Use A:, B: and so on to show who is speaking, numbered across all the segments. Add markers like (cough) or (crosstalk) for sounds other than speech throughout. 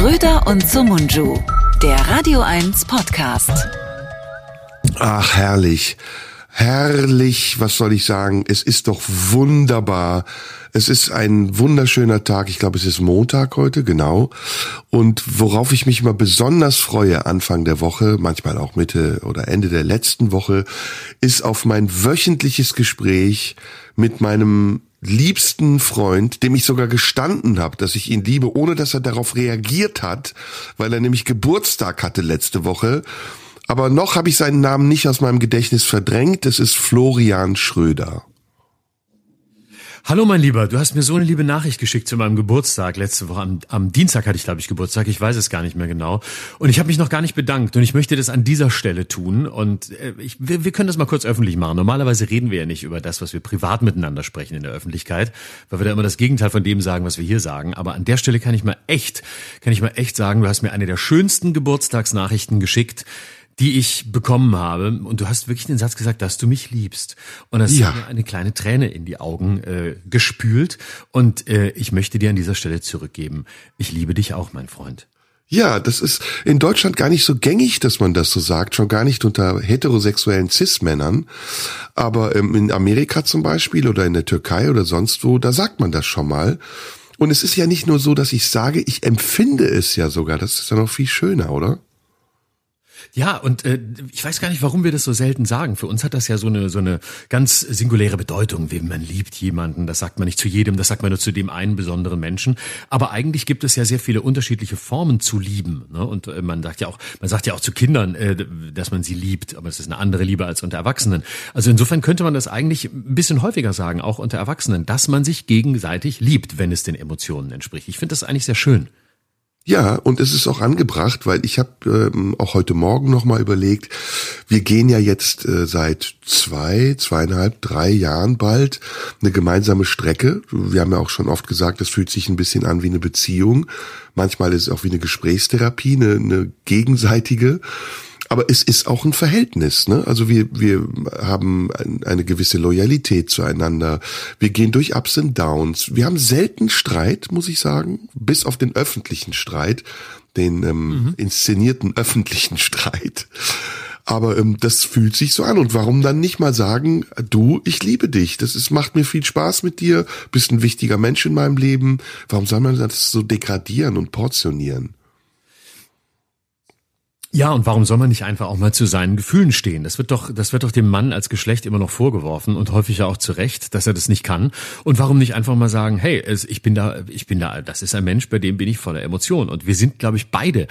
A: Schröder und Sumunju, der Radio 1 Podcast.
B: Ach, herrlich. Herrlich, was soll ich sagen? Es ist doch wunderbar. Es ist ein wunderschöner Tag. Ich glaube, es ist Montag heute, genau. Und worauf ich mich immer besonders freue, Anfang der Woche, manchmal auch Mitte oder Ende der letzten Woche, ist auf mein wöchentliches Gespräch mit meinem liebsten Freund, dem ich sogar gestanden habe, dass ich ihn liebe, ohne dass er darauf reagiert hat, weil er nämlich Geburtstag hatte letzte Woche. Aber noch habe ich seinen Namen nicht aus meinem Gedächtnis verdrängt. Es ist Florian Schröder.
C: Hallo mein Lieber, du hast mir so eine liebe Nachricht geschickt zu meinem Geburtstag. Letzte Woche am, am Dienstag hatte ich, glaube ich, Geburtstag. Ich weiß es gar nicht mehr genau. Und ich habe mich noch gar nicht bedankt. Und ich möchte das an dieser Stelle tun. Und äh, ich, wir, wir können das mal kurz öffentlich machen. Normalerweise reden wir ja nicht über das, was wir privat miteinander sprechen in der Öffentlichkeit, weil wir da immer das Gegenteil von dem sagen, was wir hier sagen. Aber an der Stelle kann ich mal echt, kann ich mal echt sagen, du hast mir eine der schönsten Geburtstagsnachrichten geschickt die ich bekommen habe. Und du hast wirklich den Satz gesagt, dass du mich liebst. Und das ja. hat mir eine kleine Träne in die Augen äh, gespült. Und äh, ich möchte dir an dieser Stelle zurückgeben. Ich liebe dich auch, mein Freund.
B: Ja, das ist in Deutschland gar nicht so gängig, dass man das so sagt, schon gar nicht unter heterosexuellen Cis-Männern. Aber ähm, in Amerika zum Beispiel oder in der Türkei oder sonst wo, da sagt man das schon mal. Und es ist ja nicht nur so, dass ich sage, ich empfinde es ja sogar. Das ist ja noch viel schöner, oder?
C: Ja, und äh, ich weiß gar nicht, warum wir das so selten sagen. Für uns hat das ja so eine so eine ganz singuläre Bedeutung, wie man liebt jemanden. Das sagt man nicht zu jedem, das sagt man nur zu dem einen besonderen Menschen. Aber eigentlich gibt es ja sehr viele unterschiedliche Formen zu lieben. Ne? Und äh, man sagt ja auch, man sagt ja auch zu Kindern, äh, dass man sie liebt, aber es ist eine andere Liebe als unter Erwachsenen. Also insofern könnte man das eigentlich ein bisschen häufiger sagen, auch unter Erwachsenen, dass man sich gegenseitig liebt, wenn es den Emotionen entspricht. Ich finde das eigentlich sehr schön.
B: Ja, und es ist auch angebracht, weil ich habe ähm, auch heute Morgen nochmal überlegt, wir gehen ja jetzt äh, seit zwei, zweieinhalb, drei Jahren bald eine gemeinsame Strecke. Wir haben ja auch schon oft gesagt, das fühlt sich ein bisschen an wie eine Beziehung. Manchmal ist es auch wie eine Gesprächstherapie, eine, eine gegenseitige. Aber es ist auch ein Verhältnis, ne? Also wir, wir haben eine gewisse Loyalität zueinander. Wir gehen durch Ups und Downs. Wir haben selten Streit, muss ich sagen, bis auf den öffentlichen Streit, den ähm, mhm. inszenierten (laughs) öffentlichen Streit. Aber ähm, das fühlt sich so an. Und warum dann nicht mal sagen, du, ich liebe dich. Das ist, macht mir viel Spaß mit dir, bist ein wichtiger Mensch in meinem Leben. Warum soll man das so degradieren und portionieren?
C: Ja, und warum soll man nicht einfach auch mal zu seinen Gefühlen stehen? Das wird doch, das wird doch dem Mann als Geschlecht immer noch vorgeworfen und häufig ja auch zu Recht, dass er das nicht kann. Und warum nicht einfach mal sagen, hey, ich bin da, ich bin da, das ist ein Mensch, bei dem bin ich voller Emotionen. Und wir sind, glaube ich, beide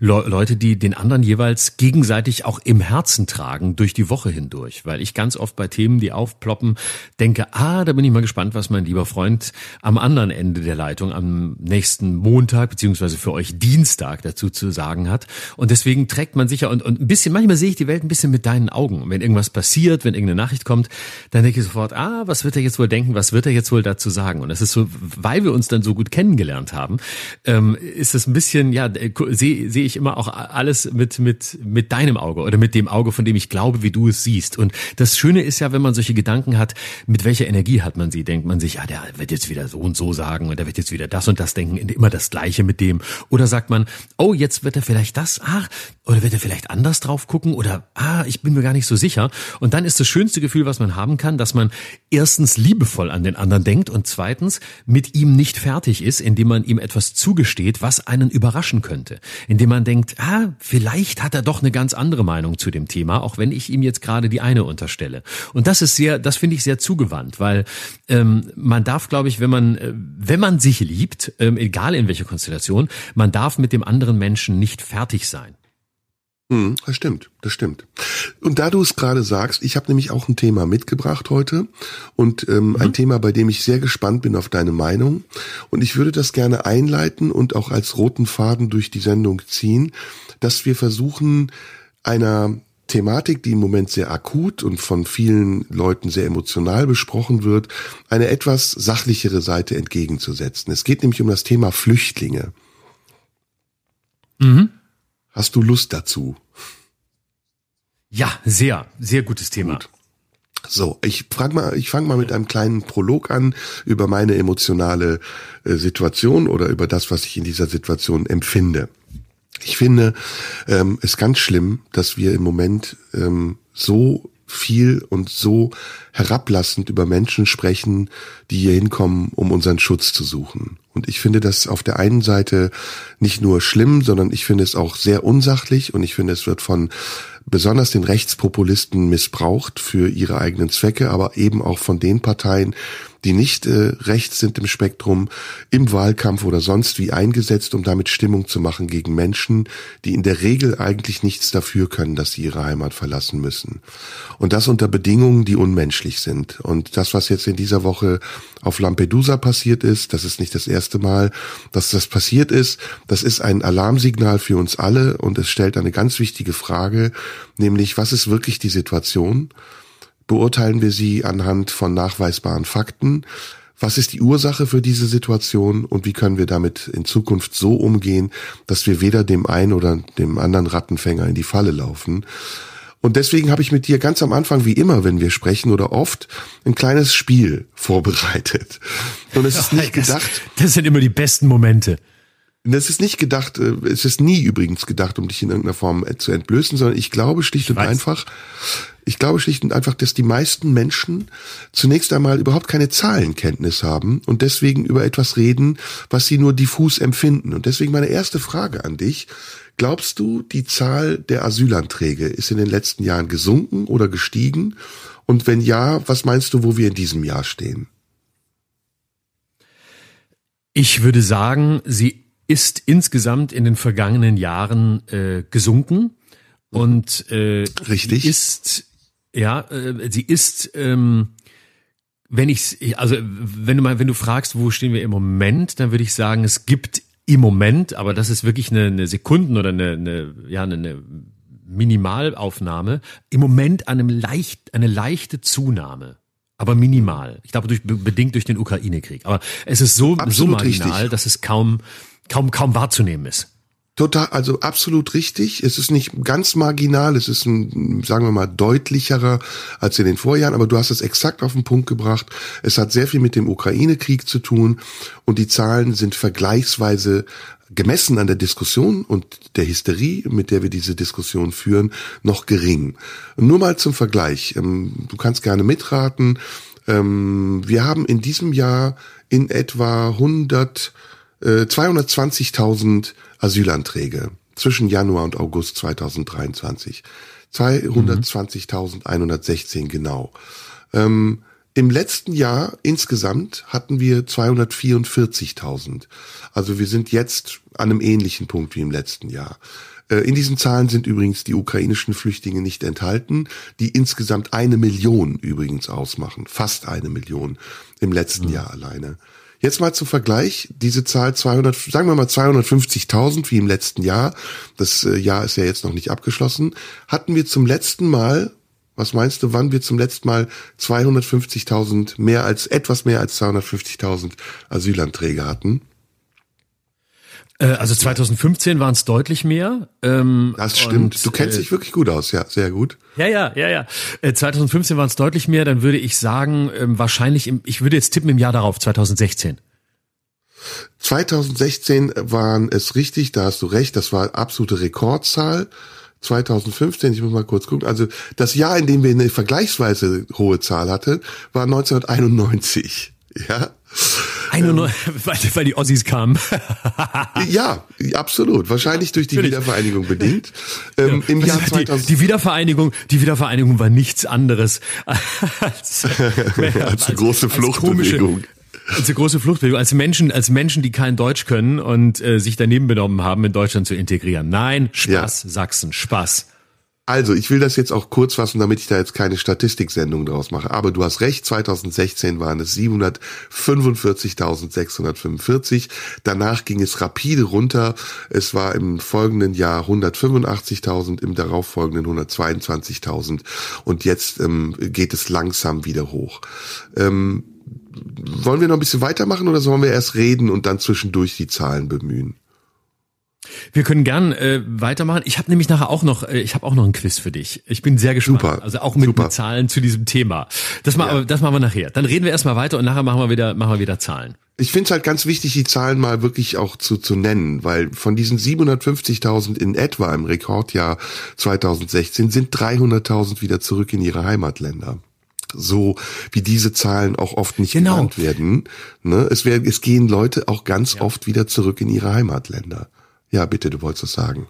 C: Le Leute, die den anderen jeweils gegenseitig auch im Herzen tragen durch die Woche hindurch. Weil ich ganz oft bei Themen, die aufploppen, denke, ah, da bin ich mal gespannt, was mein lieber Freund am anderen Ende der Leitung am nächsten Montag, beziehungsweise für euch Dienstag dazu zu sagen hat. Und deswegen deswegen trägt man sicher und, und ein bisschen, manchmal sehe ich die Welt ein bisschen mit deinen Augen. wenn irgendwas passiert, wenn irgendeine Nachricht kommt, dann denke ich sofort, ah, was wird er jetzt wohl denken, was wird er jetzt wohl dazu sagen? Und es ist so, weil wir uns dann so gut kennengelernt haben, ähm, ist es ein bisschen, ja, sehe seh ich immer auch alles mit, mit, mit deinem Auge oder mit dem Auge, von dem ich glaube, wie du es siehst. Und das Schöne ist ja, wenn man solche Gedanken hat, mit welcher Energie hat man sie? Denkt man sich, ja, der wird jetzt wieder so und so sagen und der wird jetzt wieder das und das denken, immer das Gleiche mit dem. Oder sagt man, oh, jetzt wird er vielleicht das, ach, oder wird er vielleicht anders drauf gucken? Oder, ah, ich bin mir gar nicht so sicher. Und dann ist das schönste Gefühl, was man haben kann, dass man erstens liebevoll an den anderen denkt und zweitens mit ihm nicht fertig ist, indem man ihm etwas zugesteht, was einen überraschen könnte. Indem man denkt, ah, vielleicht hat er doch eine ganz andere Meinung zu dem Thema, auch wenn ich ihm jetzt gerade die eine unterstelle. Und das ist sehr, das finde ich sehr zugewandt, weil ähm, man darf, glaube ich, wenn man, äh, wenn man sich liebt, ähm, egal in welcher Konstellation, man darf mit dem anderen Menschen nicht fertig sein.
B: Hm, das stimmt, das stimmt. Und da du es gerade sagst, ich habe nämlich auch ein Thema mitgebracht heute und ähm, mhm. ein Thema, bei dem ich sehr gespannt bin auf deine Meinung. Und ich würde das gerne einleiten und auch als roten Faden durch die Sendung ziehen, dass wir versuchen, einer Thematik, die im Moment sehr akut und von vielen Leuten sehr emotional besprochen wird, eine etwas sachlichere Seite entgegenzusetzen. Es geht nämlich um das Thema Flüchtlinge. Mhm. Hast du Lust dazu?
C: Ja, sehr, sehr gutes Thema. Gut.
B: So, ich frag mal, ich fange mal mit einem kleinen Prolog an über meine emotionale äh, Situation oder über das, was ich in dieser Situation empfinde. Ich finde ähm, es ganz schlimm, dass wir im Moment ähm, so viel und so herablassend über Menschen sprechen, die hier hinkommen, um unseren Schutz zu suchen. Und ich finde das auf der einen Seite nicht nur schlimm, sondern ich finde es auch sehr unsachlich und ich finde es wird von besonders den Rechtspopulisten missbraucht für ihre eigenen Zwecke, aber eben auch von den Parteien, die nicht äh, rechts sind im Spektrum, im Wahlkampf oder sonst wie eingesetzt, um damit Stimmung zu machen gegen Menschen, die in der Regel eigentlich nichts dafür können, dass sie ihre Heimat verlassen müssen. Und das unter Bedingungen, die unmenschlich sind. Und das, was jetzt in dieser Woche auf Lampedusa passiert ist, das ist nicht das erste Mal, dass das passiert ist, das ist ein Alarmsignal für uns alle und es stellt eine ganz wichtige Frage, nämlich was ist wirklich die Situation? Beurteilen wir sie anhand von nachweisbaren Fakten. Was ist die Ursache für diese Situation und wie können wir damit in Zukunft so umgehen, dass wir weder dem einen oder dem anderen Rattenfänger in die Falle laufen? Und deswegen habe ich mit dir ganz am Anfang, wie immer, wenn wir sprechen oder oft, ein kleines Spiel vorbereitet. Und es ist nicht gedacht.
C: Das, das sind immer die besten Momente.
B: Das ist nicht gedacht, äh, es ist nie übrigens gedacht, um dich in irgendeiner Form äh, zu entblößen, sondern ich glaube schlicht und einfach, ich glaube schlicht und einfach, dass die meisten Menschen zunächst einmal überhaupt keine Zahlenkenntnis haben und deswegen über etwas reden, was sie nur diffus empfinden. Und deswegen meine erste Frage an dich. Glaubst du, die Zahl der Asylanträge ist in den letzten Jahren gesunken oder gestiegen? Und wenn ja, was meinst du, wo wir in diesem Jahr stehen?
C: Ich würde sagen, sie ist insgesamt in den vergangenen Jahren äh, gesunken und äh,
B: richtig
C: ist ja äh, sie ist ähm, wenn ich also wenn du mal wenn du fragst wo stehen wir im Moment dann würde ich sagen es gibt im Moment aber das ist wirklich eine, eine Sekunden oder eine, eine ja eine, eine Minimalaufnahme im Moment einem leicht eine leichte Zunahme aber minimal. Ich glaube, durch, bedingt durch den Ukraine-Krieg. Aber es ist so, so marginal, richtig. dass es kaum, kaum, kaum wahrzunehmen ist.
B: Total, also absolut richtig. Es ist nicht ganz marginal, es ist ein, sagen wir mal, deutlicherer als in den Vorjahren, aber du hast es exakt auf den Punkt gebracht. Es hat sehr viel mit dem Ukraine-Krieg zu tun und die Zahlen sind vergleichsweise gemessen an der Diskussion und der Hysterie, mit der wir diese Diskussion führen, noch gering. Nur mal zum Vergleich. Ähm, du kannst gerne mitraten. Ähm, wir haben in diesem Jahr in etwa 100 220.000 äh, Asylanträge zwischen Januar und August 2023. 220.116 genau. Ähm, Im letzten Jahr insgesamt hatten wir 244.000. Also wir sind jetzt an einem ähnlichen Punkt wie im letzten Jahr. Äh, in diesen Zahlen sind übrigens die ukrainischen Flüchtlinge nicht enthalten, die insgesamt eine Million übrigens ausmachen. Fast eine Million im letzten mhm. Jahr alleine. Jetzt mal zum Vergleich, diese Zahl 200, sagen wir mal 250.000 wie im letzten Jahr, das äh, Jahr ist ja jetzt noch nicht abgeschlossen, hatten wir zum letzten Mal, was meinst du, wann wir zum letzten Mal 250.000 mehr als, etwas mehr als 250.000 Asylanträge hatten?
C: Äh, also 2015 waren es deutlich mehr.
B: Ähm, das stimmt. Und, du kennst äh, dich wirklich gut aus, ja, sehr gut.
C: Ja, ja, ja, ja. Äh, 2015 waren es deutlich mehr. Dann würde ich sagen, ähm, wahrscheinlich, im, ich würde jetzt tippen im Jahr darauf, 2016.
B: 2016 waren es richtig, da hast du recht, das war absolute Rekordzahl. 2015, ich muss mal kurz gucken, also das Jahr, in dem wir eine vergleichsweise hohe Zahl hatten, war 1991. Ja.
C: 91, ähm, (laughs) weil, weil die Ossis kamen. (laughs)
B: ja, absolut. Wahrscheinlich durch die Natürlich. Wiedervereinigung bedingt. Ähm,
C: ja. Im Jahr 2000 die, die, Wiedervereinigung, die Wiedervereinigung war nichts anderes (laughs)
B: als, als, als große Fluchtbewegung.
C: Als eine große Fluchtbewegung, als Menschen, als Menschen, die kein Deutsch können und äh, sich daneben benommen haben, in Deutschland zu integrieren. Nein, Spaß, ja. Sachsen, Spaß.
B: Also, ich will das jetzt auch kurz fassen, damit ich da jetzt keine Statistiksendung draus mache. Aber du hast recht, 2016 waren es 745.645. Danach ging es rapide runter. Es war im folgenden Jahr 185.000, im darauffolgenden 122.000. Und jetzt ähm, geht es langsam wieder hoch. Ähm, wollen wir noch ein bisschen weitermachen oder sollen wir erst reden und dann zwischendurch die Zahlen bemühen?
C: Wir können gern äh, weitermachen. Ich habe nämlich nachher auch noch, äh, ich habe auch noch ein Quiz für dich. Ich bin sehr gespannt.
B: Super.
C: Also auch mit,
B: Super.
C: mit Zahlen zu diesem Thema. Das machen,
B: Ja.
C: wir, das machen wir nachher. Dann reden wir erstmal weiter und nachher machen wir wieder, machen wir wieder Zahlen.
B: Ich finde es halt ganz wichtig, die Zahlen mal wirklich auch zu, zu nennen, weil von diesen 750.000 in etwa im Rekordjahr 2016 sind 300.000 wieder zurück in ihre Heimatländer. So wie diese Zahlen auch oft nicht
C: Genau.
B: genannt werden. Ne? Es, wär, es gehen Leute auch ganz oft wieder zurück in ihre Heimatländer. Ja, bitte, du wolltest was sagen.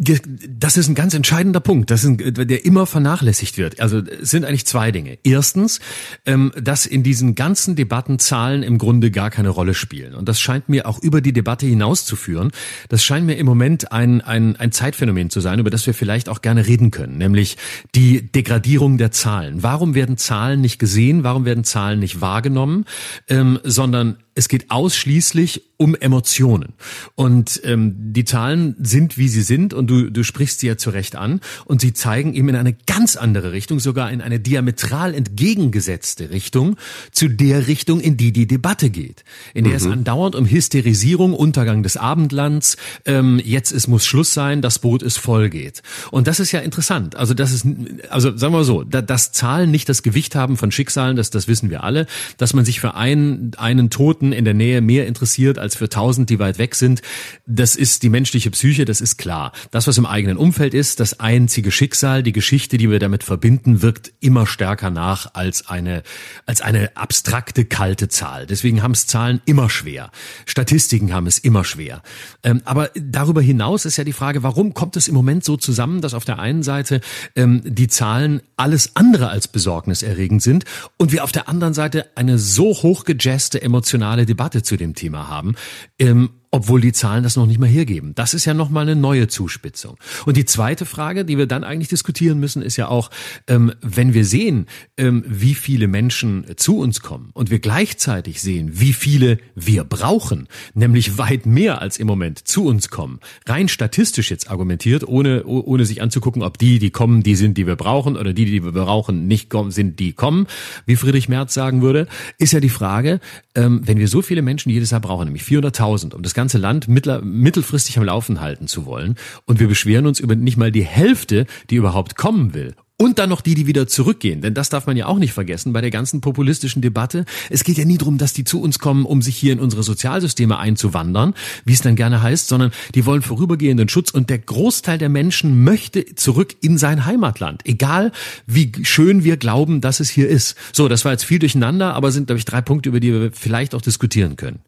C: Ge- Das ist ein ganz entscheidender Punkt, das ist ein, der immer vernachlässigt wird. Also es sind eigentlich zwei Dinge. Erstens, ähm, dass in diesen ganzen Debatten Zahlen im Grunde gar keine Rolle spielen. Und das scheint mir auch über die Debatte hinauszuführen. Das scheint mir im Moment ein, ein, ein Zeitphänomen zu sein, über das wir vielleicht auch gerne reden können, nämlich die Degradierung der Zahlen. Warum werden Zahlen nicht gesehen? Warum werden Zahlen nicht wahrgenommen? Ähm, sondern es geht ausschließlich um Emotionen. Und ähm, die Zahlen sind, wie sie sind, und du, du sprichst sie ja zu Recht an, und sie zeigen eben in eine ganz andere Richtung, sogar in eine diametral entgegengesetzte Richtung, zu der Richtung, in die die Debatte geht. In der es andauernd um Hysterisierung, Untergang des Abendlands, ähm, jetzt es muss Schluss sein, das Boot ist voll geht. Und das ist ja interessant. Also das ist, also sagen wir mal so, da, dass Zahlen nicht das Gewicht haben von Schicksalen, das, das wissen wir alle, dass man sich für einen, einen Toten in der Nähe mehr interessiert als für tausend, die weit weg sind, das ist die menschliche Psyche, das ist klar. Das, was im eigenen Umfeld ist, das einzige Schicksal, die Geschichte, die wir damit verbinden, wirkt immer stärker nach als eine, als eine abstrakte, kalte Zahl. Deswegen haben es Zahlen immer schwer. Statistiken haben es immer schwer. Ähm, aber darüber hinaus ist ja die Frage, warum kommt es im Moment so zusammen, dass auf der einen Seite ähm, die Zahlen alles andere als besorgniserregend sind und wir auf der anderen Seite eine so hochgejazzte emotionale Debatte zu dem Thema haben, ähm, obwohl die Zahlen das noch nicht mal hergeben. Das ist ja nochmal eine neue Zuspitzung. Und die zweite Frage, die wir dann eigentlich diskutieren müssen, ist ja auch, ähm, wenn wir sehen, ähm, wie viele Menschen zu uns kommen und wir gleichzeitig sehen, wie viele wir brauchen, nämlich weit mehr als im Moment zu uns kommen, rein statistisch jetzt argumentiert, ohne, oh- ohne sich anzugucken, ob die, die kommen, die sind, die wir brauchen oder die, die wir brauchen, nicht kommen, sind, die kommen, wie Friedrich Merz sagen würde, ist ja die Frage, ähm, wenn wir so viele Menschen jedes Jahr brauchen, nämlich 400.000, um das ganze Land mittler, mittelfristig am Laufen halten zu wollen, und wir beschweren uns über nicht mal die Hälfte, die überhaupt kommen will. Und dann noch die, die wieder zurückgehen. Denn das darf man ja auch nicht vergessen bei der ganzen populistischen Debatte. Es geht ja nie darum, dass die zu uns kommen, um sich hier in unsere Sozialsysteme einzuwandern, wie es dann gerne heißt, sondern die wollen vorübergehenden Schutz. Und der Großteil der Menschen möchte zurück in sein Heimatland. Egal, wie schön wir glauben, dass es hier ist. So, das war jetzt viel durcheinander, aber sind, glaube ich, drei Punkte, über die wir vielleicht auch diskutieren können.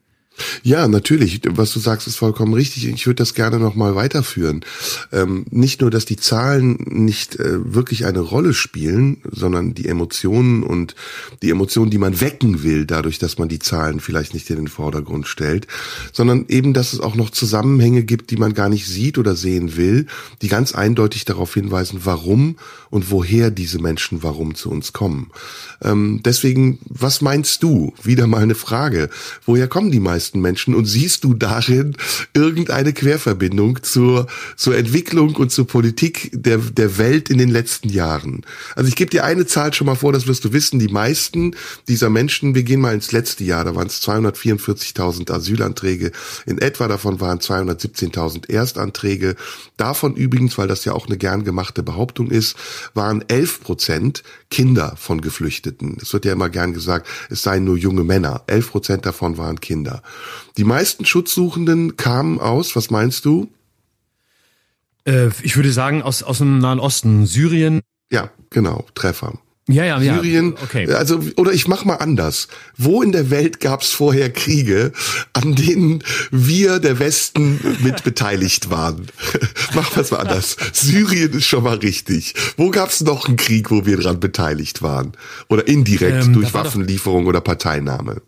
B: Ja, natürlich. Was du sagst, ist vollkommen richtig. Ich würde das gerne noch mal weiterführen. Ähm, nicht nur, dass die Zahlen nicht äh, wirklich eine Rolle spielen, sondern die Emotionen und die Emotionen, die man wecken will, dadurch, dass man die Zahlen vielleicht nicht in den Vordergrund stellt, sondern eben, dass es auch noch Zusammenhänge gibt, die man gar nicht sieht oder sehen will, die ganz eindeutig darauf hinweisen, warum und woher diese Menschen warum zu uns kommen. Ähm, deswegen, was meinst du? Wieder mal eine Frage. Woher kommen die meisten Menschen und siehst du darin irgendeine Querverbindung zur, zur Entwicklung und zur Politik der, der Welt in den letzten Jahren? Also ich gebe dir eine Zahl schon mal vor, das wirst du wissen. Die meisten dieser Menschen, wir gehen mal ins letzte Jahr, da waren es 244.000 Asylanträge. In etwa davon waren 217.000 Erstanträge. Davon übrigens, weil das ja auch eine gern gemachte Behauptung ist, waren 11 Prozent Kinder von Geflüchteten. Es wird ja immer gern gesagt, es seien nur junge Männer. 11 Prozent davon waren Kinder. Die meisten Schutzsuchenden kamen aus, was meinst du?
C: Äh, ich würde sagen, aus, aus dem Nahen Osten, Syrien.
B: Ja, genau, Treffer.
C: Ja, ja, ja.
B: Syrien,
C: Okay.
B: also oder ich mach mal anders. Wo in der Welt gab es vorher Kriege, an denen wir der Westen mit (laughs) beteiligt waren? (laughs) mach was mal anders. Syrien ist schon mal richtig. Wo gab es noch einen Krieg, wo wir dran beteiligt waren oder indirekt
C: Ähm,
B: durch Waffenlieferung oder Parteinahme?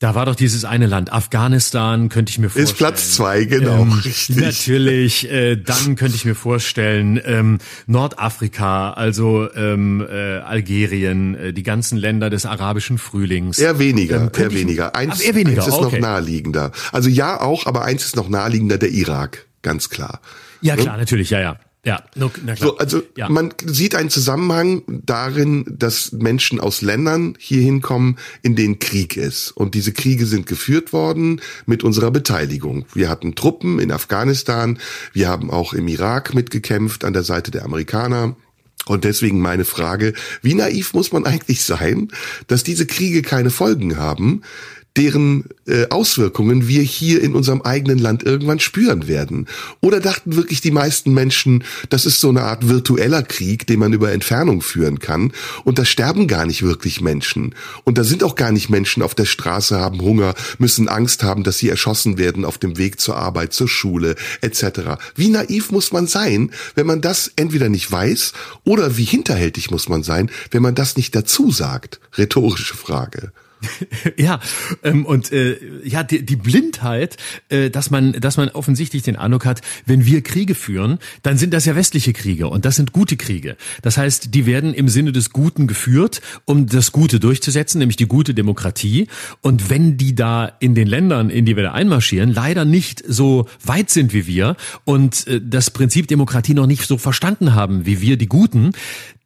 C: Da war doch dieses eine Land, Afghanistan, könnte ich mir vorstellen.
B: Ist Platz zwei, genau,
C: Ähm,
B: richtig.
C: Natürlich, äh, dann könnte ich mir vorstellen, ähm, Nordafrika, also ähm, äh, Algerien, äh, die ganzen Länder des arabischen Frühlings.
B: Eher weniger,
C: Ähm,
B: eher
C: ich-
B: weniger. Eins,
C: eher weniger,
B: eins ist
C: okay.
B: noch naheliegender. Also ja auch, aber eins ist noch naheliegender, der Irak, ganz klar.
C: Ja, klar, natürlich, ja, ja. Ja,
B: na klar. So, also ja. man sieht einen Zusammenhang darin, dass Menschen aus Ländern hier hinkommen, in denen Krieg ist. Und diese Kriege sind geführt worden mit unserer Beteiligung. Wir hatten Truppen in Afghanistan, wir haben auch im Irak mitgekämpft an der Seite der Amerikaner. Und deswegen meine Frage, wie naiv muss man (laughs) eigentlich sein, dass diese Kriege keine Folgen haben, deren äh, Auswirkungen wir hier in unserem eigenen Land irgendwann spüren werden? Oder dachten wirklich die meisten Menschen, das ist so eine Art virtueller Krieg, den man über Entfernung führen kann und da sterben gar nicht wirklich Menschen und da sind auch gar nicht Menschen auf der Straße, haben Hunger, müssen Angst haben, dass sie erschossen werden auf dem Weg zur Arbeit, zur Schule etc. Wie naiv muss man sein, wenn man das entweder nicht weiß oder wie hinterhältig muss man sein, wenn man das nicht dazu sagt? Rhetorische Frage. (laughs)
C: ja, ähm, und äh, ja, die, die Blindheit, äh, dass man, dass man offensichtlich den Eindruck hat, wenn wir Kriege führen, dann sind das ja westliche Kriege und das sind gute Kriege. Das heißt, die werden im Sinne des Guten geführt, um das Gute durchzusetzen, nämlich die gute Demokratie. Und wenn die da in den Ländern, in die wir da einmarschieren, leider nicht so weit sind wie wir und äh, das Prinzip Demokratie noch nicht so verstanden haben wie wir, die Guten,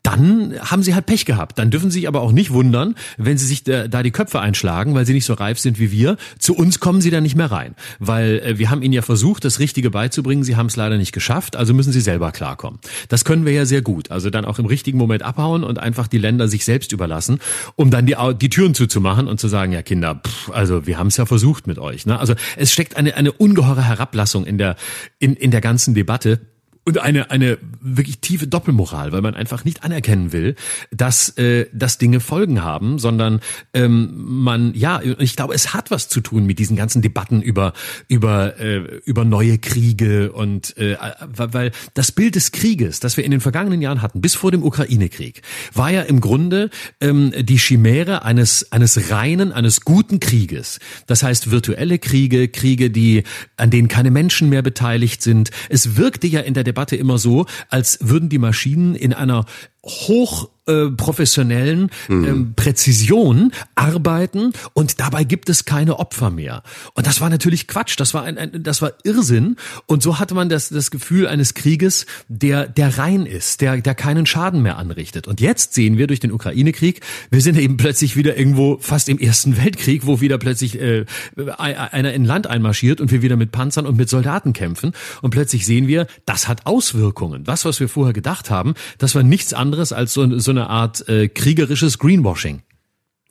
C: dann haben sie halt Pech gehabt. Dann dürfen sie sich aber auch nicht wundern, wenn sie sich da, die Köpfe einschlagen, weil sie nicht so reif sind wie wir. Zu uns kommen sie dann nicht mehr rein, weil äh, wir haben ihnen ja versucht, das Richtige beizubringen. Sie haben es leider nicht geschafft, also müssen sie selber klarkommen. Das können wir ja sehr gut. Also dann auch im richtigen Moment abhauen und einfach die Länder sich selbst überlassen, um dann die, die Türen zuzumachen und zu sagen, ja Kinder, pff, also wir haben es ja versucht mit euch. Ne? Also es steckt eine, eine ungeheure Herablassung in der, in, in der ganzen Debatte und eine eine wirklich tiefe Doppelmoral, weil man einfach nicht anerkennen will, dass äh, dass Dinge Folgen haben, sondern ähm, man ja, ich glaube, es hat was zu tun mit diesen ganzen Debatten über über äh, über neue Kriege und äh, weil das Bild des Krieges, das wir in den vergangenen Jahren hatten, bis vor dem Ukraine-Krieg, war ja im Grunde ähm, die Chimäre eines eines reinen, eines guten Krieges. Das heißt virtuelle Kriege, Kriege, die an denen keine Menschen mehr beteiligt sind. Es wirkte ja in der Debatte immer so, als würden die Maschinen in einer hoch äh, professionellen mhm. ähm, Präzision arbeiten und dabei gibt es keine Opfer mehr. Und das war natürlich Quatsch, das war ein, ein das war Irrsinn und so hatte man das das Gefühl eines Krieges, der der rein ist, der der keinen Schaden mehr anrichtet. Und jetzt sehen wir durch den Ukraine-Krieg, wir sind eben plötzlich wieder irgendwo fast im Ersten Weltkrieg, wo wieder plötzlich äh, einer in Land einmarschiert und wir wieder mit Panzern und mit Soldaten kämpfen und plötzlich sehen wir, das hat Auswirkungen. Das, was wir vorher gedacht haben, das war nichts anderes als so, so eine Art äh, kriegerisches Greenwashing.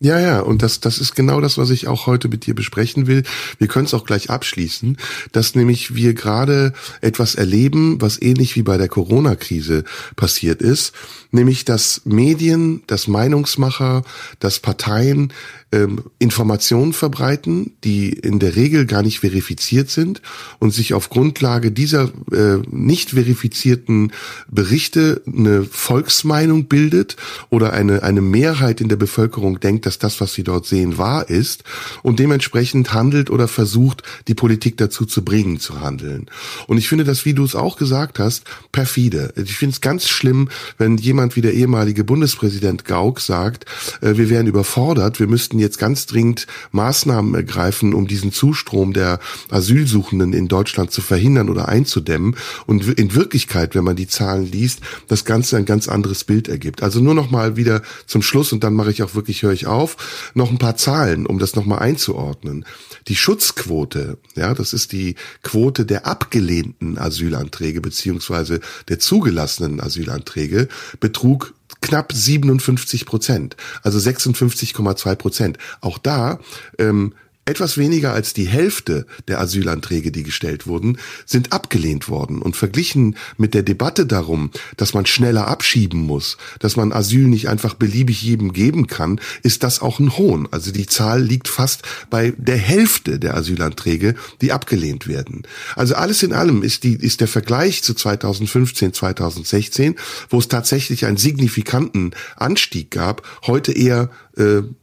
B: Ja, ja, und das, das ist genau das, was ich auch heute mit dir besprechen will. Wir können es auch gleich abschließen, dass nämlich wir gerade etwas erleben, was ähnlich wie bei der Corona-Krise passiert ist, nämlich dass Medien, dass Meinungsmacher, dass Parteien ähm, Informationen verbreiten, die in der Regel gar nicht verifiziert sind und sich auf Grundlage dieser äh, nicht verifizierten Berichte eine Volksmeinung bildet oder eine, eine Mehrheit in der Bevölkerung denkt, dass das, was sie dort sehen, wahr ist und dementsprechend handelt oder versucht, die Politik dazu zu bringen, zu handeln. Und ich finde das, wie du es auch gesagt hast, perfide. Ich finde es ganz schlimm, wenn jemand wie der ehemalige Bundespräsident Gauck sagt, äh, wir wären überfordert, wir müssten jetzt ganz dringend Maßnahmen ergreifen, um diesen Zustrom der Asylsuchenden in Deutschland zu verhindern oder einzudämmen. Und in Wirklichkeit, wenn man die Zahlen liest, das Ganze ein ganz anderes Bild ergibt. Also nur noch mal wieder zum Schluss und dann mache ich auch wirklich, höre ich auf, noch ein paar Zahlen, um das noch einzuordnen. Die Schutzquote, ja, das ist die Quote der abgelehnten Asylanträge beziehungsweise der zugelassenen Asylanträge, betrug knapp 57 Prozent, also 56,2 Prozent. Auch da ähm, etwas weniger als die Hälfte der Asylanträge, die gestellt wurden, sind abgelehnt worden. Und verglichen mit der Debatte darum, dass man schneller abschieben muss, dass man Asyl nicht einfach beliebig jedem geben kann, ist das auch ein Hohn. Also die Zahl liegt fast bei der Hälfte der Asylanträge, die abgelehnt werden. Also alles in allem ist die, ist der Vergleich zu 2015, 2016, wo es tatsächlich einen signifikanten Anstieg gab, heute eher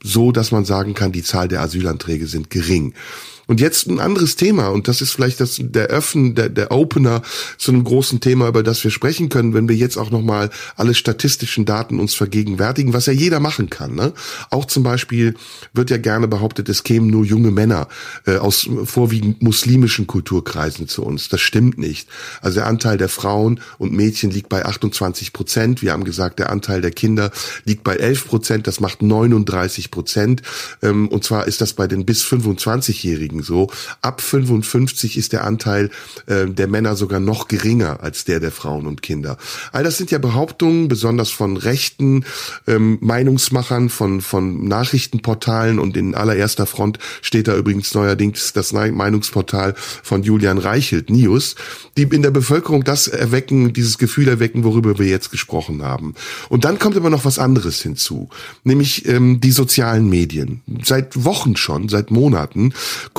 B: so, dass man sagen kann, die Zahl der Asylanträge sind gering. Und jetzt ein anderes Thema, und das ist vielleicht das, der Öffnen, der, der Opener zu einem großen Thema, über das wir sprechen können, wenn wir jetzt auch nochmal alle statistischen Daten uns vergegenwärtigen, was ja jeder machen kann. Ne? Auch zum Beispiel wird ja gerne behauptet, es kämen nur junge Männer äh, aus vorwiegend muslimischen Kulturkreisen zu uns. Das stimmt nicht. Also der Anteil der Frauen und Mädchen liegt bei 28 Prozent. Wir haben gesagt, der Anteil der Kinder liegt bei 11 Prozent. Das macht 39 Prozent. Ähm, und zwar ist das bei den bis 25-Jährigen Kollegen so. Ab 55 ist der Anteil äh, der Männer sogar noch geringer als der der Frauen und Kinder. All das sind ja Behauptungen, besonders von rechten ähm, Meinungsmachern, von, von Nachrichtenportalen und in allererster Front steht da übrigens neuerdings das Meinungsportal von Julian Reichelt, Nius, die in der Bevölkerung das erwecken, dieses Gefühl erwecken, worüber wir jetzt gesprochen haben. Und dann kommt aber noch was anderes hinzu, nämlich ähm, die sozialen Medien. Seit Wochen schon, seit Monaten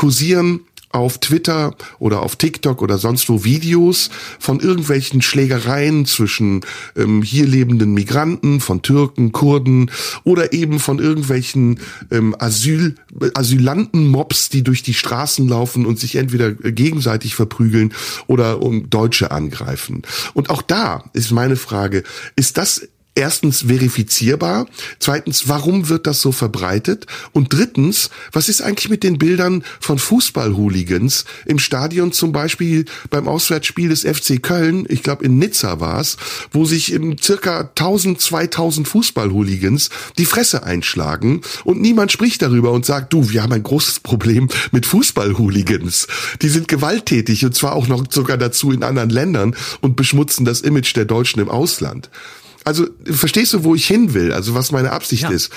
B: kursieren auf Twitter oder auf TikTok oder sonst wo Videos von irgendwelchen Schlägereien zwischen ähm, hier lebenden Migranten, von Türken, Kurden oder eben von irgendwelchen ähm, Asyl, Asylanten-Mobs, die durch die Straßen laufen und sich entweder gegenseitig verprügeln oder um Deutsche angreifen. Und auch da ist meine Frage, ist das erstens verifizierbar, zweitens, warum wird das so verbreitet und drittens, was ist eigentlich mit den Bildern von Fußballhooligans im Stadion zum Beispiel beim Auswärtsspiel des FC Köln, ich glaube in Nizza war es, wo sich im circa 1000, 2000 Fußballhooligans die Fresse einschlagen und niemand spricht darüber und sagt, du, wir haben ein großes Problem mit Fußballhooligans. Die sind gewalttätig und zwar auch noch sogar dazu in anderen Ländern und beschmutzen das Image der Deutschen im Ausland. Also verstehst du, wo ich hin will? Also was meine Absicht ja. ist?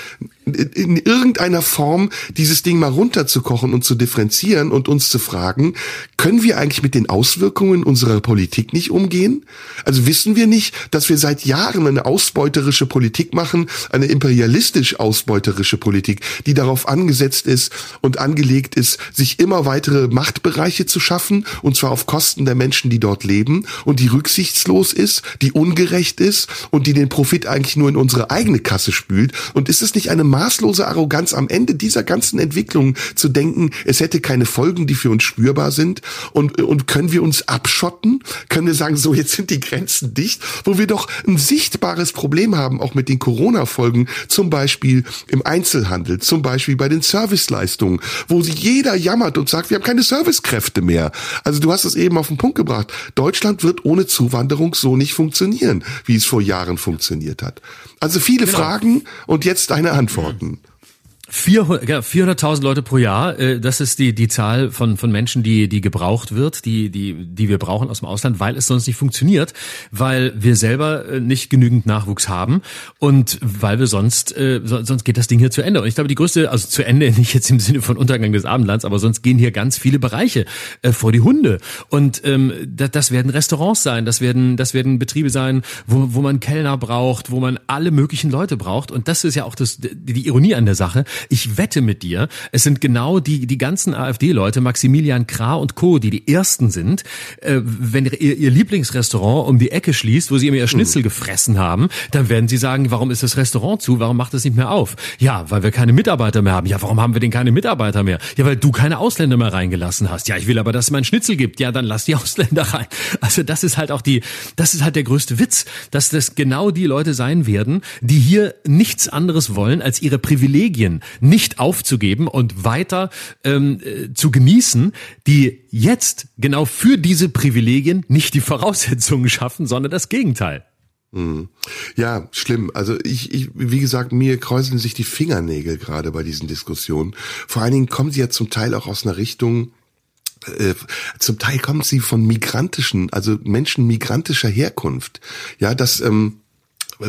B: In irgendeiner Form dieses Ding mal runterzukochen und zu differenzieren und uns zu fragen, können wir eigentlich mit den Auswirkungen unserer Politik nicht umgehen? Also wissen wir nicht, dass wir seit Jahren eine ausbeuterische Politik machen, eine imperialistisch ausbeuterische Politik, die darauf angesetzt ist und angelegt ist, sich immer weitere Machtbereiche zu schaffen, und zwar auf Kosten der Menschen, die dort leben, und die rücksichtslos ist, die ungerecht ist und die den Profit eigentlich nur in unsere eigene Kasse spült? Und ist es nicht eine maßlose Arroganz am Ende dieser ganzen Entwicklung zu denken, es hätte keine Folgen, die für uns spürbar sind? Und, und können wir uns abschotten? Können wir sagen, so jetzt sind die Grenzen dicht, wo wir doch ein sichtbares Problem haben, auch mit den Corona-Folgen, zum Beispiel im Einzelhandel, zum Beispiel bei den Serviceleistungen, wo jeder jammert und sagt, wir haben keine Servicekräfte mehr. Also du hast es eben auf den Punkt gebracht. Deutschland wird ohne Zuwanderung so nicht funktionieren, wie es vor Jahren funktioniert hat. Also viele genau. Fragen und jetzt deine Antworten.
C: 400.000 Leute pro Jahr, äh, das ist die die Zahl von von Menschen, die die gebraucht wird, die die die wir brauchen aus dem Ausland, weil es sonst nicht funktioniert, weil wir selber äh, nicht genügend Nachwuchs haben und weil wir sonst äh, sonst geht das Ding hier zu Ende. Und ich glaube, die größte also zu Ende (laughs) nicht jetzt im Sinne von Untergang des Abendlands, aber sonst gehen hier ganz viele Bereiche vor die Hunde. Und ähm, das, das werden Restaurants sein, das werden das werden Betriebe sein, wo wo man Kellner braucht, wo man alle möglichen Leute braucht. Und das ist ja auch das die Ironie an der Sache ich wette mit dir, es sind genau die, die ganzen AfD-Leute, Maximilian Krah und Co., die die ersten sind, äh, wenn ihr, ihr Lieblingsrestaurant um die Ecke schließt, wo sie immer ihr Schnitzel mhm. gefressen haben, dann werden sie sagen, warum ist das Restaurant zu? Warum macht es nicht mehr auf? Ja, weil wir keine Mitarbeiter mehr haben. Ja, warum haben wir denn keine Mitarbeiter mehr? Ja, weil du keine Ausländer mehr reingelassen hast. Ja, ich will aber, dass es mal einen Schnitzel gibt. Ja, dann lass die (laughs) Ausländer rein. Also das ist halt auch die, das ist halt der größte Witz, dass das genau die Leute sein werden, die hier nichts anderes wollen, als ihre Privilegien nicht aufzugeben und weiter ähm, äh, zu genießen, die jetzt genau für diese Privilegien nicht die Voraussetzungen schaffen, sondern das Gegenteil.
B: Hm. Ja, schlimm. Also ich, ich, wie gesagt, mir kräuseln sich die Fingernägel gerade bei diesen Diskussionen. Vor allen Dingen kommen sie ja zum Teil auch aus einer Richtung, äh, zum Teil kommen sie von migrantischen, also Menschen migrantischer Herkunft. Ja, das, ähm,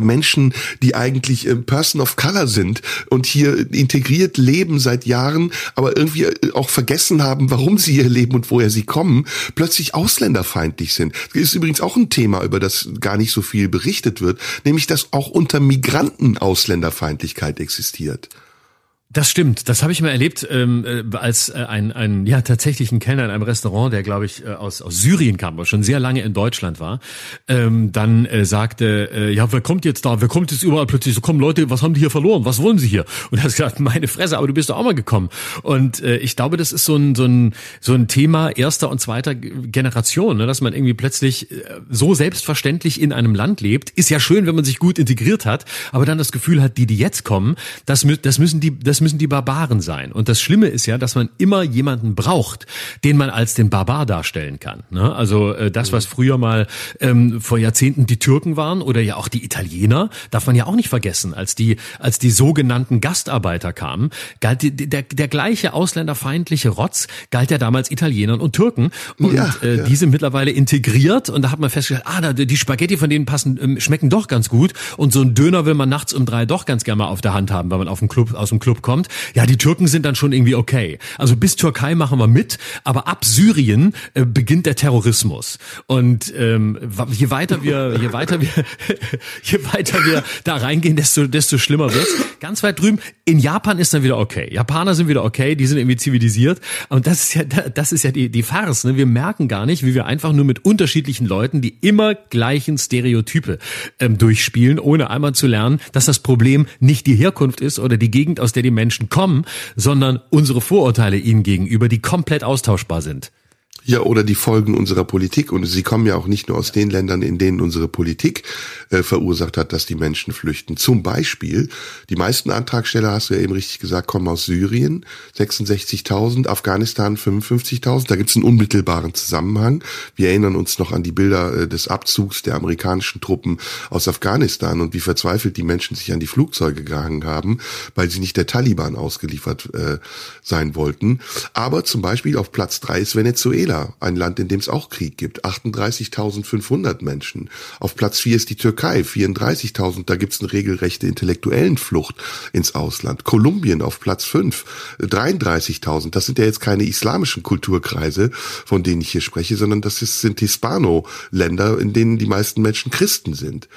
B: Menschen, die eigentlich äh, Person of Color sind und hier integriert leben seit Jahren, aber irgendwie äh, auch vergessen haben, warum sie hier leben und woher sie kommen, plötzlich ausländerfeindlich sind. Das ist übrigens auch ein Thema, über das gar nicht so viel berichtet wird, nämlich dass auch unter Migranten Ausländerfeindlichkeit existiert.
C: Das stimmt. Das habe ich mal erlebt, ähm, äh, als äh, ein, ein ja tatsächlich ein Kellner in einem Restaurant, der glaube ich äh, aus, aus Syrien kam, aber schon sehr lange in Deutschland war, ähm, dann äh, sagte, äh, ja, wer kommt jetzt da? Wer kommt jetzt überall plötzlich? So kommen Leute, was haben die hier verloren? Was wollen sie hier? Und er hat gesagt, meine Fresse, aber du bist doch auch mal gekommen. Und äh, ich glaube, das ist so ein so ein so ein Thema erster und zweiter Generation, ne? dass man irgendwie plötzlich äh, so selbstverständlich in einem Land lebt. Ist ja schön, wenn man sich gut integriert hat, aber dann das Gefühl hat, die, die jetzt kommen, das, das müssen die, das müssen die Barbaren sein. Und das Schlimme ist ja, dass man immer jemanden braucht, den man als den Barbar darstellen kann. Ne? Also äh, das, was früher mal ähm, vor Jahrzehnten die Türken waren oder ja auch die Italiener, darf man ja auch nicht vergessen. Als die, als die sogenannten Gastarbeiter kamen, galt die, der, der gleiche ausländerfeindliche Rotz galt ja damals Italienern und Türken. Und
B: Ja,
C: äh,
B: ja.
C: die sind mittlerweile integriert und da hat man festgestellt, ah, die Spaghetti von denen passen, ähm, schmecken doch ganz gut. Und so ein Döner will man nachts um drei doch ganz gerne mal auf der Hand haben, wenn man auf dem Club, aus dem Club kommt. Ja, die Türken sind dann schon irgendwie okay. Also bis Türkei machen wir mit, aber ab Syrien äh, beginnt der Terrorismus. Und ähm, je weiter wir, je weiter wir, (laughs) je weiter wir da reingehen, desto, desto schlimmer wird's. Ganz weit drüben, in Japan ist dann wieder okay. Japaner sind wieder okay, die sind irgendwie zivilisiert. Und das ist ja, das ist ja die, die Farce. Ne? Wir merken gar nicht, wie wir einfach nur mit unterschiedlichen Leuten die immer gleichen Stereotype ähm, durchspielen, ohne einmal zu lernen, dass das Problem nicht die Herkunft ist oder die Gegend, aus der die Menschen kommen, sondern unsere Vorurteile ihnen gegenüber, die komplett austauschbar sind.
B: Ja, oder die Folgen unserer Politik. Und sie kommen ja auch nicht nur aus den Ländern, in denen unsere Politik äh, verursacht hat, dass die Menschen flüchten. Zum Beispiel, die meisten Antragsteller, hast du ja eben richtig gesagt, kommen aus Syrien, 66.000, Afghanistan 55.000. Da gibt es einen unmittelbaren Zusammenhang. Wir erinnern uns noch an die Bilder äh, des Abzugs der amerikanischen Truppen aus Afghanistan und wie verzweifelt die Menschen sich an die Flugzeuge gehangen haben, weil sie nicht der Taliban ausgeliefert äh, sein wollten. Aber zum Beispiel auf Platz drei ist Venezuela, ein Land, in dem es auch Krieg gibt. 38.500 Menschen. Auf Platz vier ist die Türkei, 34.000. Da gibt es eine regelrechte Intellektuellenflucht ins Ausland. Kolumbien auf Platz fünf, 33.000. Das sind ja jetzt keine islamischen Kulturkreise, von denen ich hier spreche, sondern das sind Hispano-Länder, in denen die meisten Menschen Christen sind.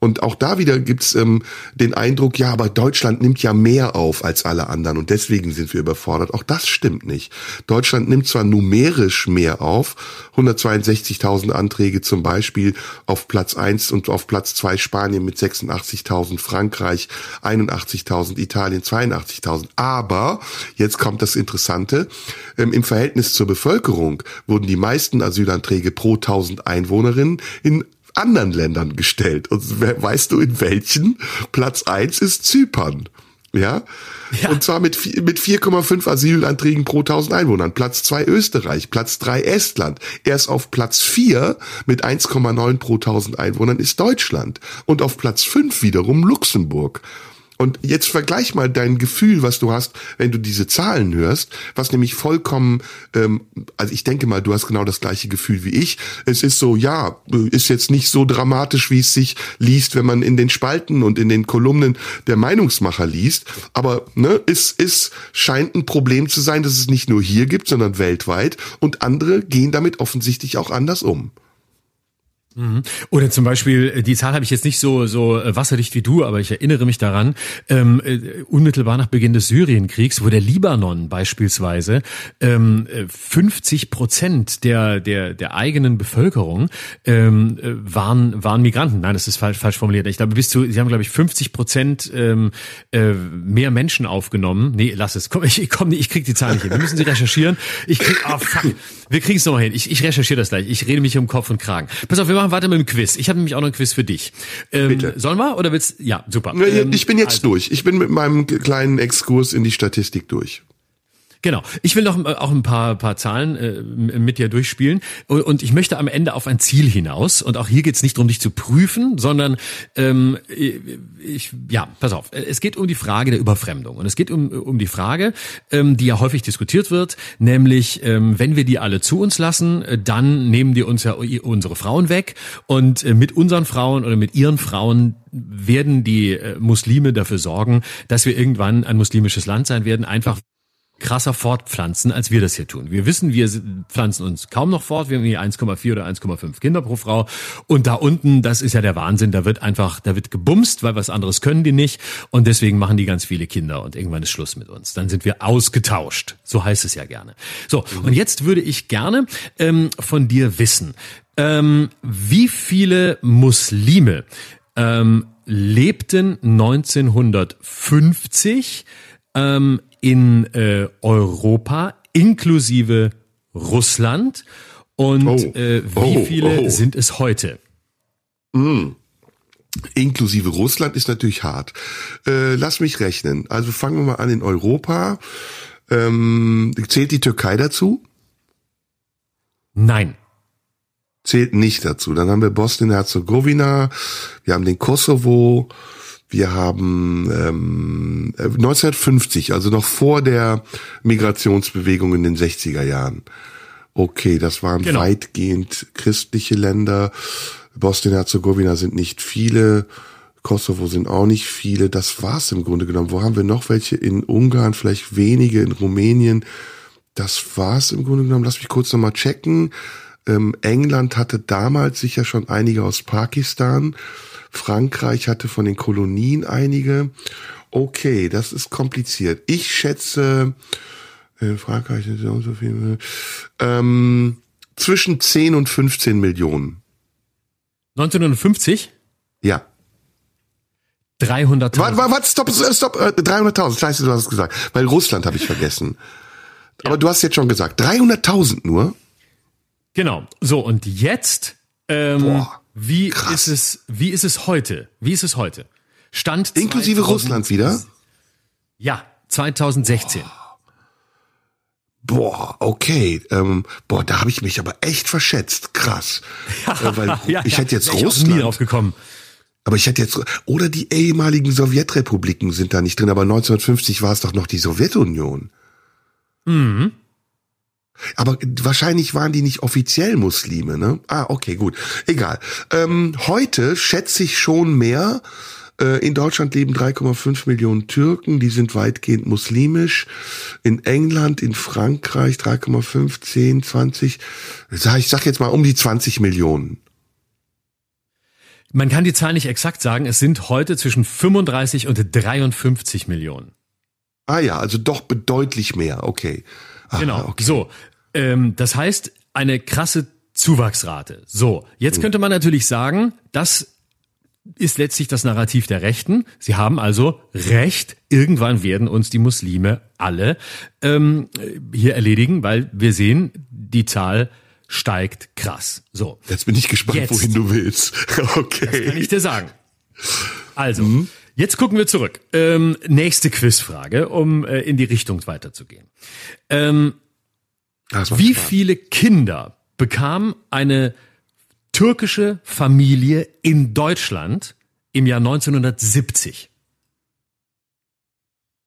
B: Und auch da wieder gibt's ähm, den Eindruck, ja, aber Deutschland nimmt ja mehr auf als alle anderen und deswegen sind wir überfordert. Auch das stimmt nicht. Deutschland nimmt zwar numerisch mehr auf, 162.000 Anträge zum Beispiel auf Platz eins und auf Platz zwei Spanien mit 86.000, Frankreich 81.000, Italien 82.000. Aber, jetzt kommt das Interessante, ähm, im Verhältnis zur Bevölkerung wurden die meisten Asylanträge pro 1000 Einwohnerinnen in anderen Ländern gestellt. Und we- weißt du, in welchen? Platz eins ist Zypern. Ja?
C: Ja.
B: Und zwar mit, mit 4,5 Asylanträgen pro 1000 Einwohnern. Platz zwei Österreich, Platz drei Estland. Erst auf Platz vier mit 1,9 pro 1000 Einwohnern ist Deutschland. Und auf Platz fünf wiederum Luxemburg. Und jetzt vergleich mal dein Gefühl, was du hast, wenn du diese Zahlen hörst, was nämlich vollkommen, ähm, also ich denke mal, du hast genau das gleiche Gefühl wie ich. Es ist so, ja, ist jetzt nicht so dramatisch, wie es sich liest, wenn man in den Spalten und in den Kolumnen der Meinungsmacher liest. Aber ne, es, es scheint ein Problem zu sein, dass es nicht nur hier gibt, sondern weltweit. Und andere gehen damit offensichtlich auch anders um.
C: Oder zum Beispiel, äh, die Zahl habe ich jetzt nicht so so äh, wasserdicht wie du, aber ich erinnere mich daran, ähm, äh, unmittelbar nach Beginn des Syrienkriegs, wo der Libanon beispielsweise ähm, äh, 50 Prozent der der der eigenen Bevölkerung ähm, äh, waren waren Migranten. Nein, das ist falsch falsch formuliert. Ich glaube, bis zu, sie haben glaube ich 50 Prozent ähm, äh, mehr Menschen aufgenommen. Nee, lass es. Komm, ich, komm ich krieg die Zahl nicht hin. Wir müssen sie recherchieren. Ich krieg, ah fuck, wir kriegen es nochmal hin. Ich, ich recherchiere das gleich. Ich rede mich um Kopf und Kragen. Pass auf, wir machen weiter mit dem Quiz. Ich habe nämlich auch noch ein Quiz für dich. Ähm,
B: Bitte.
C: Sollen wir oder willst? Ja, super. Ähm,
B: ich bin jetzt durch. Ich bin mit meinem kleinen Exkurs in die Statistik durch.
C: Genau. Ich will noch äh, auch ein paar, paar Zahlen äh, mit dir durchspielen und ich möchte am Ende auf ein Ziel hinaus. Und auch hier geht es nicht darum, dich zu prüfen, sondern ähm, ich, ja, pass auf. Es geht um die Frage der Überfremdung und es geht um, um die Frage, ähm, die ja häufig diskutiert wird, nämlich ähm, wenn wir die alle zu uns lassen, äh, dann nehmen die uns ja unsere Frauen weg und äh, mit unseren Frauen oder mit ihren Frauen werden die äh, Muslime dafür sorgen, dass wir irgendwann ein muslimisches Land sein werden, einfach krasser fortpflanzen, als wir das hier tun. Wir wissen, wir pflanzen uns kaum noch fort. Wir haben hier 1,4 oder 1,5 Kinder pro Frau. Und da unten, das ist ja der Wahnsinn. Da wird einfach, da wird gebumst, weil was anderes können die nicht. Und deswegen machen die ganz viele Kinder. Und irgendwann ist Schluss mit uns. Dann sind wir ausgetauscht. So heißt es ja gerne. So, und jetzt würde ich gerne ähm, von dir wissen, ähm, wie viele Muslime ähm, lebten 1950 ähm, in äh, Europa inklusive Russland und
B: Oh.
C: äh, wie
B: Oh,
C: viele
B: oh.
C: sind es heute?
B: Inklusive Russland ist natürlich hart. Äh, lass mich rechnen. Also fangen wir mal an in Europa. Ähm, zählt die Türkei dazu?
C: Nein.
B: Zählt nicht dazu. Dann haben wir Bosnien-Herzegowina, wir haben den Kosovo, wir haben ähm, äh, 1950, also noch vor der Migrationsbewegung in den 60er Jahren. Okay, das waren
C: Genau.
B: weitgehend christliche Länder. Bosnien-Herzegowina sind nicht viele. Kosovo sind auch nicht viele. Das war's im Grunde genommen. Wo haben wir noch welche? In Ungarn, vielleicht wenige, in Rumänien. Das war's im Grunde genommen. Lass mich kurz nochmal checken. Ähm, England hatte damals sicher schon einige aus Pakistan. Frankreich hatte von den Kolonien einige. Okay, das ist kompliziert. Ich schätze, äh, Frankreich ist ja auch so viel. Ähm, zwischen 10 und 15 Millionen.
C: 1950
B: Ja.
C: 300.000.
B: Warte, warte, stopp, stopp, äh, 300.000. Scheiße, du hast es gesagt. Weil Russland habe ich vergessen. (laughs) Aber du hast jetzt schon gesagt, 300.000 nur?
C: Genau. So und jetzt ähm,
B: Boah,
C: wie
B: krass.
C: ist es wie ist es heute? Wie ist es heute? Stand
B: Inklusive
C: 2000
B: Russland wieder?
C: Ja, 2016.
B: Boah, okay. Ähm, boah, da habe ich mich aber echt verschätzt. Krass. (laughs) äh, weil
C: ja,
B: ich
C: ja,
B: hätte jetzt
C: wär ich nie
B: Russland.
C: drauf gekommen.
B: Aber ich hätte jetzt, oder die ehemaligen Sowjetrepubliken sind da nicht drin, aber 1950 war es doch noch die Sowjetunion.
C: Mhm.
B: Aber wahrscheinlich waren die nicht offiziell Muslime, ne? Ah, okay, gut. Egal. Ähm, heute schätze ich schon mehr. Äh, in Deutschland leben 3,5 Millionen Türken, die sind weitgehend muslimisch. In England, in Frankreich 3,5, 10, 20. Sag, ich sag jetzt mal um die 20 Millionen.
C: Man kann die Zahl nicht exakt sagen, es sind heute zwischen 35 und 53 Millionen.
B: Ah ja, also doch bedeutlich mehr. Okay. Ah,
C: Genau.
B: Okay.
C: So, ähm, das heißt eine krasse Zuwachsrate. So, jetzt könnte man natürlich sagen, das ist letztlich das Narrativ der Rechten. Sie haben also Recht. Irgendwann werden uns die Muslime alle ähm, hier erledigen, weil wir sehen, die Zahl steigt krass. So,
B: Jetzt bin ich gespannt,
C: Jetzt.
B: wohin du willst. (laughs) Okay.
C: kann ich dir sagen. Also, jetzt gucken wir zurück. Ähm, nächste Quizfrage, um äh, in die Richtung weiterzugehen. Ähm,
B: macht
C: Wie
B: Spaß.
C: viele Kinder bekam eine türkische Familie in Deutschland im Jahr 1970?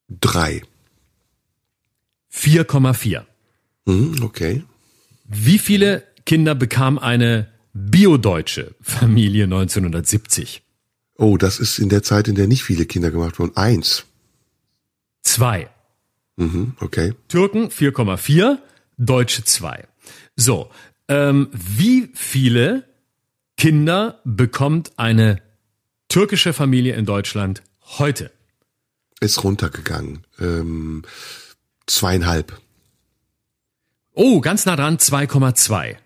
B: Drei.
C: 4,4.
B: Hm, okay.
C: Wie viele Kinder bekam eine biodeutsche Familie 1970?
B: Oh, das ist in der Zeit, in der nicht viele Kinder gemacht wurden. Eins.
C: Zwei.
B: Mhm, okay.
C: Türken 4,4, Deutsche 2. So, ähm, wie viele Kinder bekommt eine türkische Familie in Deutschland heute?
B: Ist runtergegangen. Ähm, zweieinhalb.
C: Oh, ganz nah dran 2,2.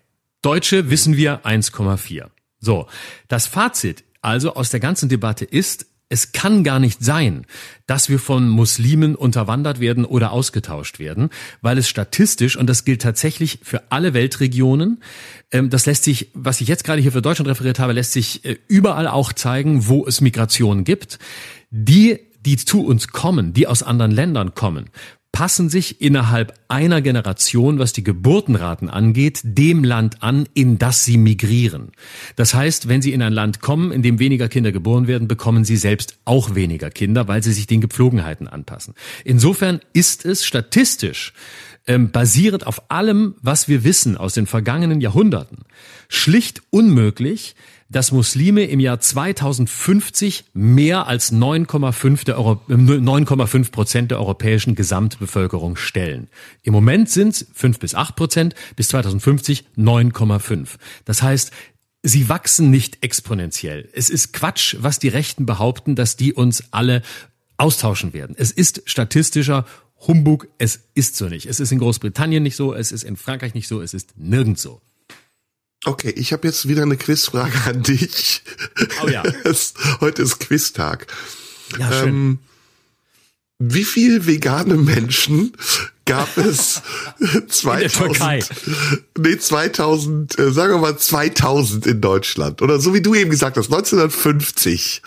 C: Deutsche wissen wir 1,4. So, das Fazit also aus der ganzen Debatte ist, es kann gar nicht sein, dass wir von Muslimen unterwandert werden oder ausgetauscht werden, weil es statistisch, und das gilt tatsächlich für alle Weltregionen, ähm, das lässt sich, was ich jetzt gerade hier für Deutschland referiert habe, lässt sich äh, überall auch zeigen, wo es Migration gibt. Die, die zu uns kommen, die aus anderen Ländern kommen, passen sich innerhalb einer Generation, was die Geburtenraten angeht, dem Land an, in das sie migrieren. Das heißt, wenn sie in ein Land kommen, in dem weniger Kinder geboren werden, bekommen sie selbst auch weniger Kinder, weil sie sich den Gepflogenheiten anpassen. Insofern ist es statistisch ähm, basierend auf allem, was wir wissen aus den vergangenen Jahrhunderten, schlicht unmöglich, dass Muslime im Jahr 2050 mehr als 9,5 der Euro, 9,5 Prozent der europäischen Gesamtbevölkerung stellen. Im Moment sind es 5 bis 8 Prozent, bis 2050 9,5. Das heißt, sie wachsen nicht exponentiell. Es ist Quatsch, was die Rechten behaupten, dass die uns alle austauschen werden. Es ist statistischer Humbug, es ist so nicht. Es ist in Großbritannien nicht so, es ist in Frankreich nicht so, es ist nirgends so.
B: Okay, ich habe jetzt wieder eine Quizfrage an dich. Oh ja. (laughs) heute ist Quiztag. Ja, schön. Ähm, wie viel vegane Menschen gab (laughs) es 2000, nee, 2000, äh, sagen wir mal 2000 in Deutschland? Oder so wie du eben gesagt hast, 1950.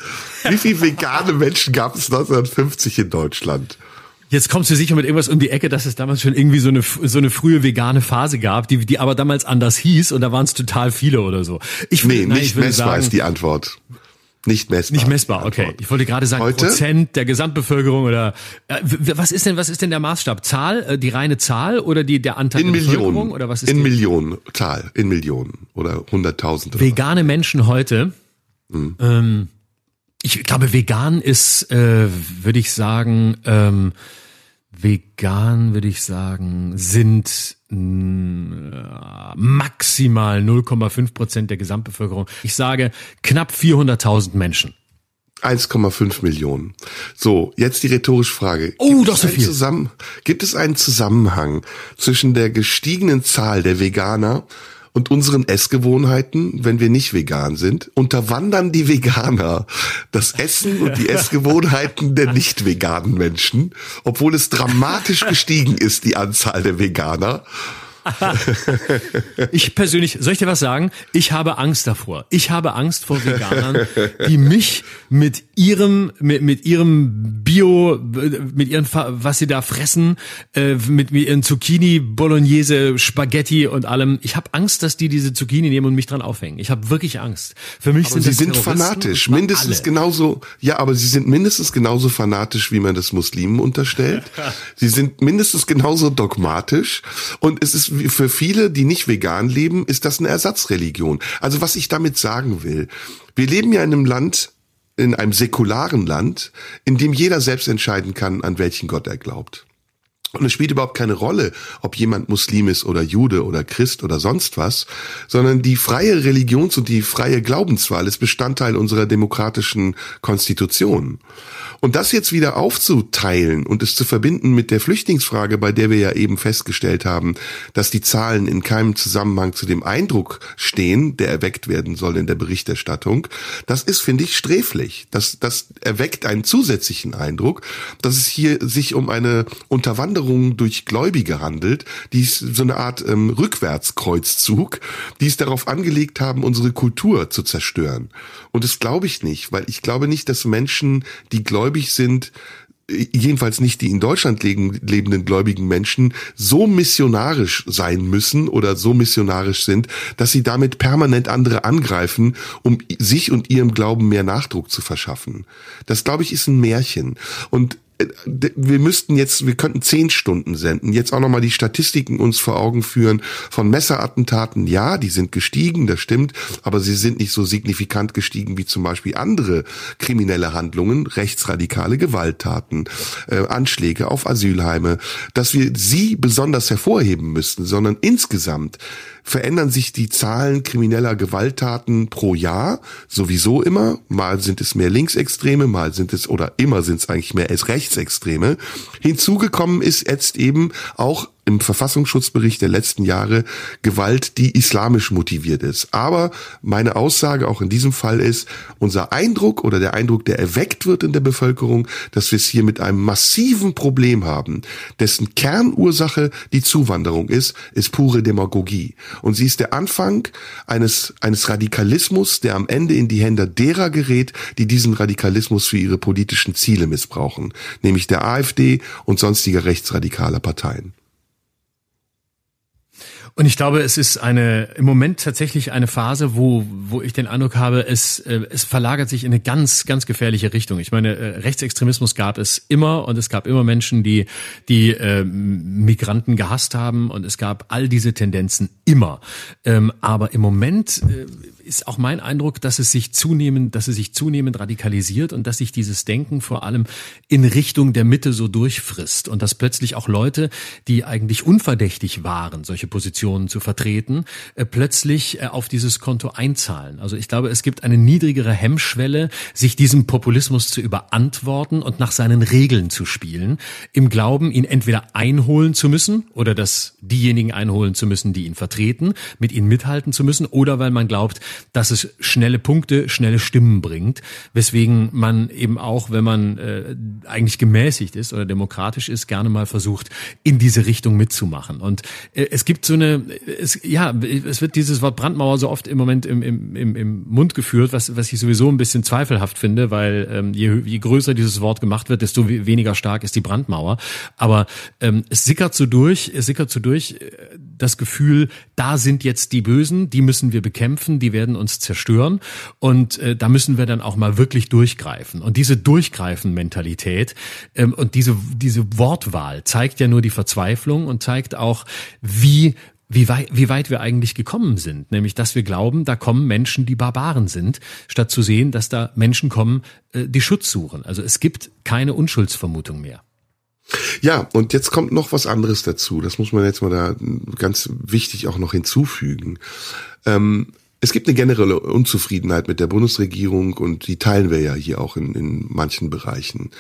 B: Wie viel vegane Menschen gab es 1950 in Deutschland?
C: Jetzt kommst du sicher mit irgendwas um die Ecke, dass es damals schon irgendwie so eine so eine frühe vegane Phase gab, die die aber damals anders hieß und da waren es total viele oder so.
B: Ich nee, nein, nicht ich messbar sagen, ist die Antwort. Nicht messbar.
C: Nicht messbar, okay. Ich wollte gerade sagen Heute? Prozent der Gesamtbevölkerung oder äh, was ist denn was ist denn der Maßstab? Zahl, äh, die reine Zahl oder die der Anteil
B: in
C: der
B: Millionen,
C: Bevölkerung oder was ist
B: In die? Millionen Zahl, in Millionen oder hunderttausend.
C: Vegane Menschen heute. Hm. Ähm, ich glaube, vegan ist, äh, würde ich sagen, ähm, vegan, würde ich sagen, sind mh, maximal 0,5 Prozent der Gesamtbevölkerung. Ich sage knapp 400.000 Menschen.
B: 1,5 Millionen. So, jetzt die rhetorische Frage.
C: Oh, das ist viel.
B: Zusammen, gibt es einen Zusammenhang zwischen der gestiegenen Zahl der Veganer und unseren Essgewohnheiten, wenn wir nicht vegan sind, unterwandern die Veganer das Essen und die (laughs) Essgewohnheiten der nicht veganen Menschen, obwohl es dramatisch gestiegen ist, die Anzahl der Veganer. (laughs)
C: ich persönlich, soll ich dir was sagen? Ich habe Angst davor. Ich habe Angst vor Veganern, die mich mit ihrem, mit, mit ihrem Bio, mit ihren, was sie da fressen, äh, mit, mit ihren Zucchini, Bolognese, Spaghetti und allem. Ich habe Angst, dass die diese Zucchini nehmen und mich dran aufhängen. Ich habe wirklich Angst. Für mich
B: aber
C: sind
B: sie sind fanatisch, mindestens alle. genauso. Ja, aber sie sind mindestens genauso fanatisch, wie man das Muslimen unterstellt. (laughs) sie sind mindestens genauso dogmatisch und es ist für viele, die nicht vegan leben, ist das eine Ersatzreligion. Also was ich damit sagen will, wir leben ja in einem Land, in einem säkularen Land, in dem jeder selbst entscheiden kann, an welchen Gott er glaubt. Und es spielt überhaupt keine Rolle, ob jemand Muslim ist oder Jude oder Christ oder sonst was, sondern die freie Religions- und die freie Glaubenswahl ist Bestandteil unserer demokratischen Konstitution. Und das jetzt wieder aufzuteilen und es zu verbinden mit der Flüchtlingsfrage, bei der wir ja eben festgestellt haben, dass die Zahlen in keinem Zusammenhang zu dem Eindruck stehen, der erweckt werden soll in der Berichterstattung, das ist, finde ich, sträflich. Das, das erweckt einen zusätzlichen Eindruck, dass es hier sich um eine Unterwanderung durch Gläubige handelt, die ist so eine Art ähm, Rückwärtskreuzzug, die es darauf angelegt haben, unsere Kultur zu zerstören. Und das glaube ich nicht, weil ich glaube nicht, dass Menschen, die gläubig sind, jedenfalls nicht die in Deutschland lebenden gläubigen Menschen, so missionarisch sein müssen oder so missionarisch sind, dass sie damit permanent andere angreifen, um sich und ihrem Glauben mehr Nachdruck zu verschaffen. Das, glaube ich, ist ein Märchen. Und wir müssten jetzt, wir könnten zehn Stunden senden, jetzt auch nochmal die Statistiken uns vor Augen führen von Messerattentaten. Ja, die sind gestiegen, das stimmt, aber sie sind nicht so signifikant gestiegen wie zum Beispiel andere kriminelle Handlungen, rechtsradikale Gewalttaten, äh, Anschläge auf Asylheime, dass wir sie besonders hervorheben müssten, sondern insgesamt verändern sich die Zahlen krimineller Gewalttaten pro Jahr sowieso immer. Mal sind es mehr Linksextreme, mal sind es oder immer sind es eigentlich mehr als Rechtsextreme. Hinzugekommen ist jetzt eben auch im Verfassungsschutzbericht der letzten Jahre Gewalt, die islamisch motiviert ist. Aber meine Aussage auch in diesem Fall ist, unser Eindruck oder der Eindruck, der erweckt wird in der Bevölkerung, dass wir es hier mit einem massiven Problem haben, dessen Kernursache die Zuwanderung ist, ist pure Demagogie. Und sie ist der Anfang eines, eines Radikalismus, der am Ende in die Hände derer gerät, die diesen Radikalismus für ihre politischen Ziele missbrauchen, nämlich der AfD und sonstiger rechtsradikaler Parteien.
C: Und ich glaube, es ist eine im Moment tatsächlich eine Phase, wo wo ich den Eindruck habe, es äh, es verlagert sich in eine ganz ganz gefährliche Richtung. Ich meine, äh, Rechtsextremismus gab es immer und es gab immer Menschen, die die äh, Migranten gehasst haben und es gab all diese Tendenzen immer. Ähm, aber im Moment äh, ist auch mein Eindruck, dass es sich zunehmend, dass es sich zunehmend radikalisiert und dass sich dieses Denken vor allem in Richtung der Mitte so durchfrisst und dass plötzlich auch Leute, die eigentlich unverdächtig waren, solche Positionen zu vertreten, äh, plötzlich äh, auf dieses Konto einzahlen. Also ich glaube, es gibt eine niedrigere Hemmschwelle, sich diesem Populismus zu überantworten und nach seinen Regeln zu spielen, im Glauben, ihn entweder einholen zu müssen oder dass diejenigen einholen zu müssen, die ihn vertreten, mit ihnen mithalten zu müssen oder weil man glaubt, dass es schnelle Punkte, schnelle Stimmen bringt, weswegen man eben auch, wenn man äh, eigentlich gemäßigt ist oder demokratisch ist, gerne mal versucht, in diese Richtung mitzumachen. Und äh, es gibt so eine, es, ja, es wird dieses Wort Brandmauer so oft im Moment im, im, im, im Mund geführt, was, was ich sowieso ein bisschen zweifelhaft finde, weil ähm, je, je größer dieses Wort gemacht wird, desto weniger stark ist die Brandmauer. Aber ähm, es sickert so durch, es sickert so durch äh, das Gefühl, da sind jetzt die Bösen, die müssen wir bekämpfen, die werden uns zerstören und äh, da müssen wir dann auch mal wirklich durchgreifen. Und diese Durchgreifen-Mentalität ähm, und diese, diese Wortwahl zeigt ja nur die Verzweiflung und zeigt auch, wie wie weit, wie weit wir eigentlich gekommen sind. Nämlich, dass wir glauben, da kommen Menschen, die Barbaren sind, statt zu sehen, dass da Menschen kommen, äh, die Schutz suchen. Also es gibt keine Unschuldsvermutung mehr.
B: Ja, und jetzt kommt noch was anderes dazu. Das muss man jetzt mal da ganz wichtig auch noch hinzufügen. Ähm, es gibt eine generelle Unzufriedenheit mit der Bundesregierung und die teilen wir ja hier auch in, in manchen Bereichen.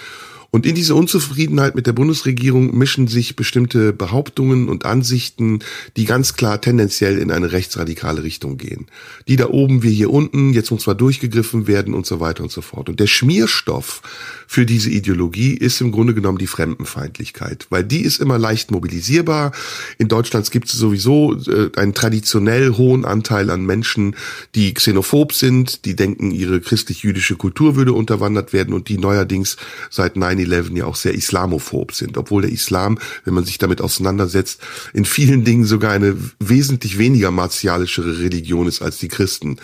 B: Und in diese Unzufriedenheit mit der Bundesregierung mischen sich bestimmte Behauptungen und Ansichten, die ganz klar tendenziell in eine rechtsradikale Richtung gehen. Die da oben, wir hier unten, jetzt muss zwar durchgegriffen werden und so weiter und so fort. Und der Schmierstoff für diese Ideologie ist im Grunde genommen die Fremdenfeindlichkeit, weil die ist immer leicht mobilisierbar. In Deutschland gibt es sowieso äh, einen traditionell hohen Anteil an Menschen, die xenophob sind, die denken, ihre christlich-jüdische Kultur würde unterwandert werden und die neuerdings seit 9-11 ja auch sehr islamophob sind, obwohl der Islam, wenn man sich damit auseinandersetzt, in vielen Dingen sogar eine wesentlich weniger martialischere Religion ist als die Christen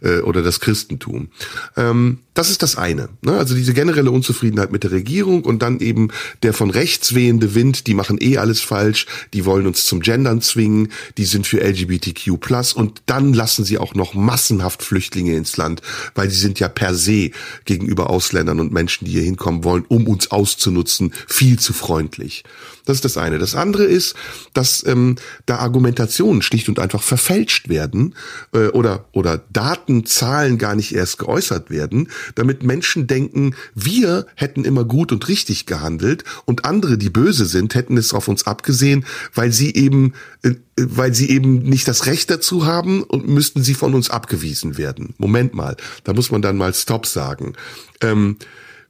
B: äh, oder das Christentum. Ähm, das ist das eine. Ne? Also diese generelle Unzufriedenheit mit der Regierung und dann eben der von rechts wehende Wind, die machen eh alles falsch, die wollen uns zum Gendern zwingen, die sind für LGBTQ+, und dann lassen sie auch noch massenhaft Flüchtlinge ins Land, weil sie sind ja per se gegenüber Ausländern und Menschen, die hier hinkommen wollen, um uns auszunutzen, viel zu freundlich. Das ist das eine. Das andere ist, dass ähm, da Argumentationen schlicht und einfach verfälscht werden äh, oder, oder Daten, Zahlen gar nicht erst geäußert werden, damit Menschen denken, wir hätten immer gut und richtig gehandelt und andere, die böse sind, hätten es auf uns abgesehen, weil sie eben, äh, weil sie eben nicht das Recht dazu haben und müssten sie von uns abgewiesen werden. Moment mal, da muss man dann mal Stop sagen. Ähm,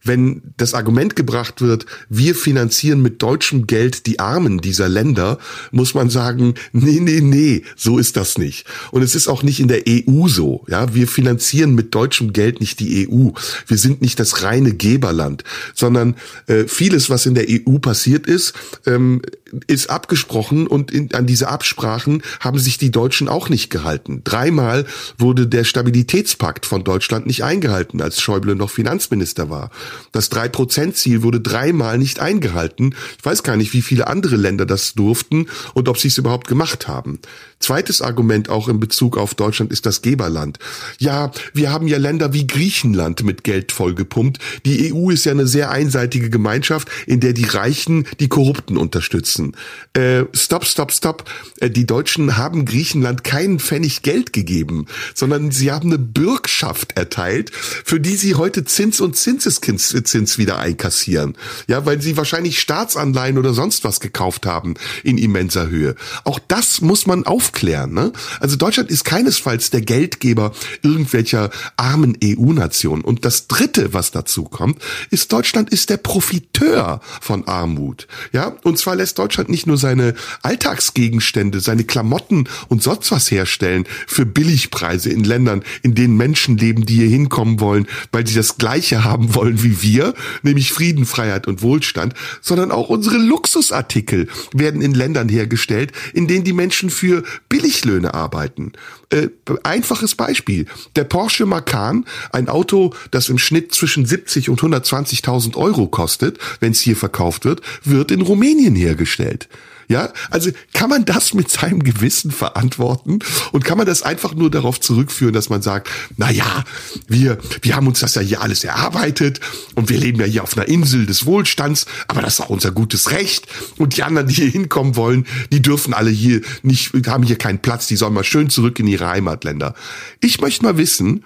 B: wenn das Argument gebracht wird, wir finanzieren mit deutschem Geld die Armen dieser Länder, muss man sagen, nee, nee, nee, so ist das nicht. Und es ist auch nicht in der EU so. Ja, wir finanzieren mit deutschem Geld nicht die EU. Wir sind nicht das reine Geberland, sondern äh, vieles, was in der EU passiert ist, ähm, ist abgesprochen und in, an diese Absprachen haben sich die Deutschen auch nicht gehalten. Dreimal wurde der Stabilitätspakt von Deutschland nicht eingehalten, als Schäuble noch Finanzminister war. Das Drei-Prozent-Ziel wurde dreimal nicht eingehalten. Ich weiß gar nicht, wie viele andere Länder das durften und ob sie es überhaupt gemacht haben. Zweites Argument auch in Bezug auf Deutschland ist das Geberland. Ja, wir haben ja Länder wie Griechenland mit Geld vollgepumpt. Die EU ist ja eine sehr einseitige Gemeinschaft, in der die Reichen die Korrupten unterstützen. Äh, stop, stop, stop. Äh, die Deutschen haben Griechenland keinen Pfennig Geld gegeben, sondern sie haben eine Bürgschaft erteilt, für die sie heute Zins und Zinseszins wieder einkassieren. Ja, weil sie wahrscheinlich Staatsanleihen oder sonst was gekauft haben in immenser Höhe. Auch das muss man auf aufklären. Ne? Also Deutschland ist keinesfalls der Geldgeber irgendwelcher armen EU-Nationen. Und das Dritte, was dazu kommt, ist Deutschland ist der Profiteur von Armut. Ja, und zwar lässt Deutschland nicht nur seine Alltagsgegenstände, seine Klamotten und sonst was herstellen für Billigpreise in Ländern, in denen Menschen leben, die hier hinkommen wollen, weil sie das Gleiche haben wollen wie wir, nämlich Frieden, Freiheit und Wohlstand, sondern auch unsere Luxusartikel werden in Ländern hergestellt, in denen die Menschen für Billiglöhne arbeiten. Äh, einfaches Beispiel. Der Porsche Macan, ein Auto, das im Schnitt zwischen 70 und 120.000 Euro kostet, wenn es hier verkauft wird, wird in Rumänien hergestellt. Ja, also kann man das mit seinem Gewissen verantworten? Und kann man das einfach nur darauf zurückführen, dass man sagt, na ja, wir, wir haben uns das ja hier alles erarbeitet und wir leben ja hier auf einer Insel des Wohlstands, aber das ist auch unser gutes Recht. Und die anderen, die hier hinkommen wollen, die dürfen alle hier nicht, haben hier keinen Platz, die sollen mal schön zurück in ihre Heimatländer. Ich möchte mal wissen,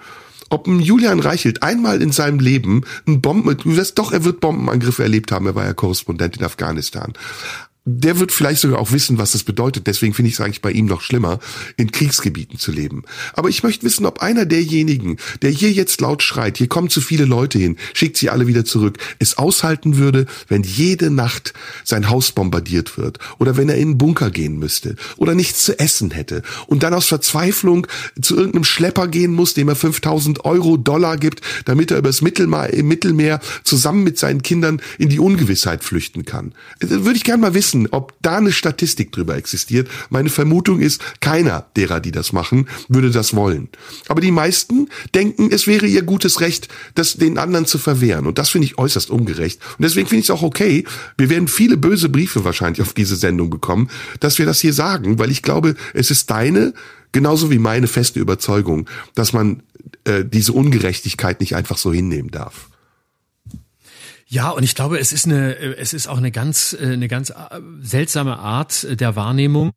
B: ob ein Julian Reichelt einmal in seinem Leben ein Bomben, du wirst doch, er wird Bombenangriffe erlebt haben, er war ja Korrespondent in Afghanistan der wird vielleicht sogar auch wissen, was das bedeutet. Deswegen finde ich es eigentlich bei ihm noch schlimmer, in Kriegsgebieten zu leben. Aber ich möchte wissen, ob einer derjenigen, der hier jetzt laut schreit, hier kommen zu viele Leute hin, schickt sie alle wieder zurück, es aushalten würde, wenn jede Nacht sein Haus bombardiert wird oder wenn er in einen Bunker gehen müsste oder nichts zu essen hätte und dann aus Verzweiflung zu irgendeinem Schlepper gehen muss, dem er 5000 Euro, Dollar gibt, damit er übers Mittelmeer, Mittelmeer zusammen mit seinen Kindern in die Ungewissheit flüchten kann. Das würde ich gerne mal wissen wissen, ob da eine Statistik drüber existiert. Meine Vermutung ist, keiner derer, die das machen, würde das wollen. Aber die meisten denken, es wäre ihr gutes Recht, das den anderen zu verwehren. Und das finde ich äußerst ungerecht. Und deswegen finde ich es auch okay. Wir werden viele böse Briefe wahrscheinlich auf diese Sendung bekommen, dass wir das hier sagen, weil ich glaube, es ist deine genauso wie meine feste Überzeugung, dass man äh, diese Ungerechtigkeit nicht einfach so hinnehmen darf.
C: Ja, und ich glaube, es ist eine, es ist auch eine ganz, äh, eine ganz äh, seltsame Art der Wahrnehmung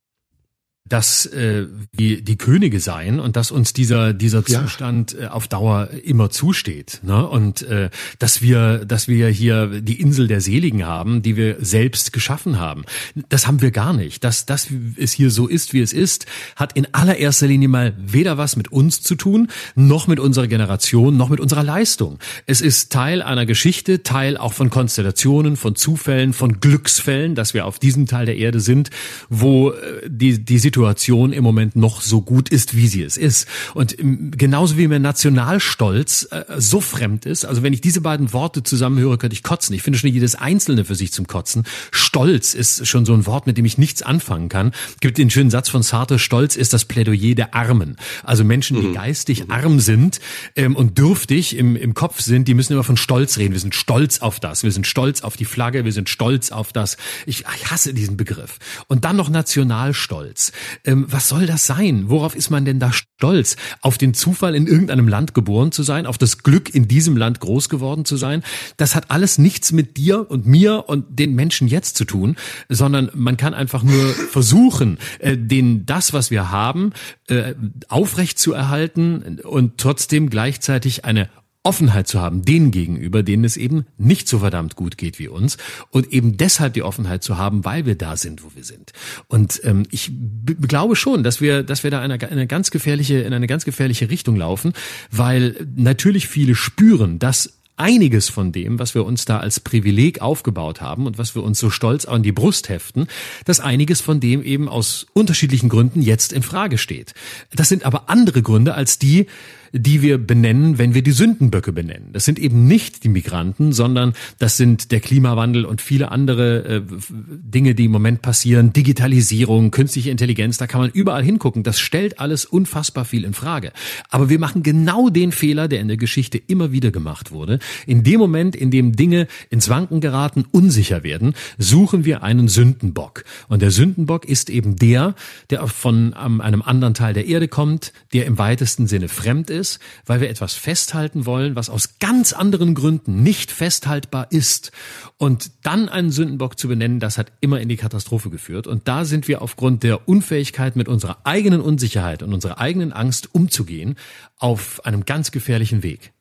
C: dass äh, die, die Könige seien und dass uns dieser dieser Zustand ja. äh, auf Dauer immer zusteht ne? und äh, dass wir dass wir hier die Insel der Seligen haben die wir selbst geschaffen haben das haben wir gar nicht dass das es hier so ist wie es ist hat in allererster Linie mal weder was mit uns zu tun noch mit unserer Generation noch mit unserer Leistung es ist Teil einer Geschichte Teil auch von Konstellationen von Zufällen von Glücksfällen dass wir auf diesem Teil der Erde sind wo äh, die die Situation Situation im Moment noch so gut ist, wie sie es ist. Und ähm, genauso wie mir Nationalstolz äh, so fremd ist, also wenn ich diese beiden Worte zusammenhöre, könnte ich kotzen. Ich finde schon jedes Einzelne für sich zum Kotzen. Stolz ist schon so ein Wort, mit dem ich nichts anfangen kann. Es gibt den schönen Satz von Sartre, Stolz ist das Plädoyer der Armen. Also Menschen, die mhm. geistig arm sind ähm, und dürftig im, im Kopf sind, die müssen immer von Stolz reden. Wir sind stolz auf das. Wir sind stolz auf die Flagge. Wir sind stolz auf das. Ich, ich hasse diesen Begriff. Und dann noch Nationalstolz. Ähm, was soll das sein? Worauf ist man denn da stolz? Auf den Zufall, in irgendeinem Land geboren zu sein, auf das Glück, in diesem Land groß geworden zu sein? Das hat alles nichts mit dir und mir und den Menschen jetzt zu tun, sondern man kann einfach nur (laughs) versuchen, äh, den das, was wir haben, äh, aufrecht zu erhalten und trotzdem gleichzeitig eine Offenheit zu haben, denen gegenüber, denen es eben nicht so verdammt gut geht wie uns und eben deshalb die Offenheit zu haben, weil wir da sind, wo wir sind. Und ähm, ich glaube schon, dass wir, dass wir da in eine, eine ganz gefährliche, in eine ganz gefährliche Richtung laufen, weil natürlich viele spüren, dass einiges von dem, was wir uns da als Privileg aufgebaut haben und was wir uns so stolz an die Brust heften, dass einiges von dem eben aus unterschiedlichen Gründen jetzt in Frage steht. Das sind aber andere Gründe als die, die wir benennen, wenn wir die Sündenböcke benennen. Das sind eben nicht die Migranten, sondern das sind der Klimawandel und viele andere äh, Dinge, die im Moment passieren, Digitalisierung, künstliche Intelligenz, da kann man überall hingucken. Das stellt alles unfassbar viel in Frage. Aber wir machen genau den Fehler, der in der Geschichte immer wieder gemacht wurde. In dem Moment, in dem Dinge ins Wanken geraten, unsicher werden, suchen wir einen Sündenbock. Und der Sündenbock ist eben der, der von einem anderen Teil der Erde kommt, der im weitesten Sinne fremd ist ist, weil wir etwas festhalten wollen, was aus ganz anderen Gründen nicht festhaltbar ist. Und dann einen Sündenbock zu benennen, das hat immer in die Katastrophe geführt. Und da sind wir aufgrund der Unfähigkeit, mit unserer eigenen Unsicherheit und unserer eigenen Angst umzugehen, auf einem ganz gefährlichen Weg.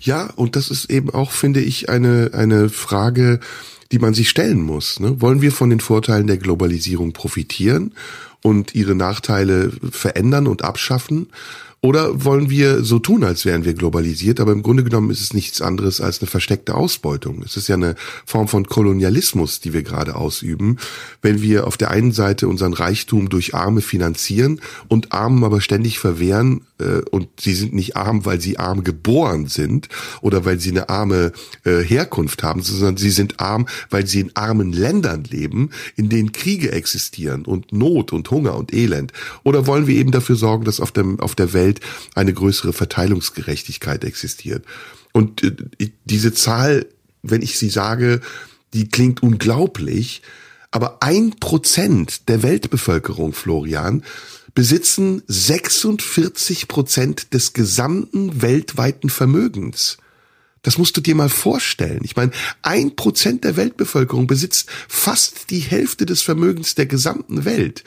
B: Ja, und das ist eben auch, finde ich, eine, eine Frage, die man sich stellen muss. Ne? Wollen wir von den Vorteilen der Globalisierung profitieren und ihre Nachteile verändern und abschaffen? Oder wollen wir so tun, als wären wir globalisiert, aber im Grunde genommen ist es nichts anderes als eine versteckte Ausbeutung. Es ist ja eine Form von Kolonialismus, die wir gerade ausüben, wenn wir auf der einen Seite unseren Reichtum durch Arme finanzieren und Armen aber ständig verwehren, äh, und sie sind nicht arm, weil sie arm geboren sind oder weil sie eine arme äh, Herkunft haben, sondern sie sind arm, weil sie in armen Ländern leben, in denen Kriege existieren und Not und Hunger und Elend. Oder wollen wir eben dafür sorgen, dass auf, dem, auf der Welt Welt eine größere Verteilungsgerechtigkeit existiert. Und äh, diese Zahl, wenn ich sie sage, die klingt unglaublich, aber ein Prozent der Weltbevölkerung, Florian, besitzen 46 Prozent des gesamten weltweiten Vermögens. Das musst du dir mal vorstellen. Ich meine, ein Prozent der Weltbevölkerung besitzt fast die Hälfte des Vermögens der gesamten Welt.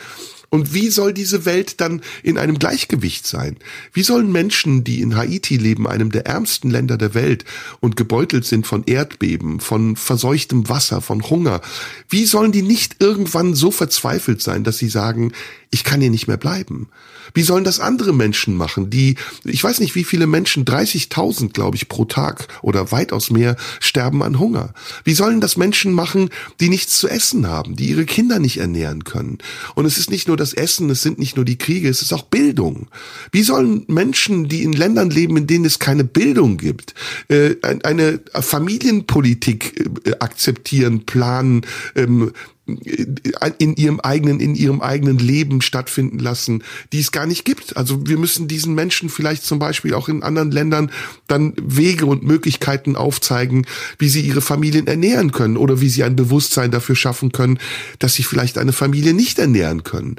B: Und wie soll diese Welt dann in einem Gleichgewicht sein? Wie sollen Menschen, die in Haiti leben, einem der ärmsten Länder der Welt und gebeutelt sind von Erdbeben, von verseuchtem Wasser, von Hunger, wie sollen die nicht irgendwann so verzweifelt sein, dass sie sagen, ich kann hier nicht mehr bleiben? Wie sollen das andere Menschen machen, die, ich weiß nicht, wie viele Menschen, 30.000, glaube ich, pro Tag oder weitaus mehr sterben an Hunger? Wie sollen das Menschen machen, die nichts zu essen haben, die ihre Kinder nicht ernähren können? Und es ist nicht nur das Essen, es sind nicht nur die Kriege, es ist auch Bildung. Wie sollen Menschen, die in Ländern leben, in denen es keine Bildung gibt, äh, eine Familienpolitik äh, akzeptieren, planen, ähm, in ihrem eigenen, in ihrem eigenen Leben stattfinden lassen, die es gar nicht gibt. Also wir müssen diesen Menschen vielleicht zum Beispiel auch in anderen Ländern dann Wege und Möglichkeiten aufzeigen, wie sie ihre Familien ernähren können oder wie sie ein Bewusstsein dafür schaffen können, dass sie vielleicht eine Familie nicht ernähren können.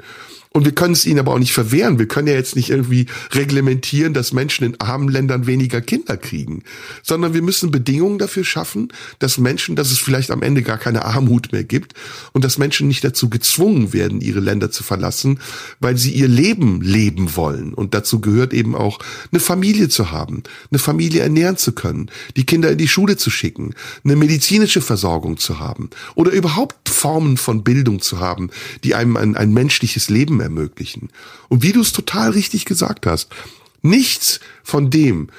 B: Und wir können es ihnen aber auch nicht verwehren. Wir können ja jetzt nicht irgendwie reglementieren, dass Menschen in armen Ländern weniger Kinder kriegen, sondern wir müssen Bedingungen dafür schaffen, dass Menschen, dass es vielleicht am Ende gar keine Armut mehr gibt und dass Menschen nicht dazu gezwungen werden, ihre Länder zu verlassen, weil sie ihr Leben leben wollen. Und dazu gehört eben auch, eine Familie zu haben, eine Familie ernähren zu können, die Kinder in die Schule zu schicken, eine medizinische Versorgung zu haben oder überhaupt Formen von Bildung zu haben, die einem ein, ein menschliches Leben Leben ermöglichen. Und wie du es total richtig gesagt hast, nichts von dem,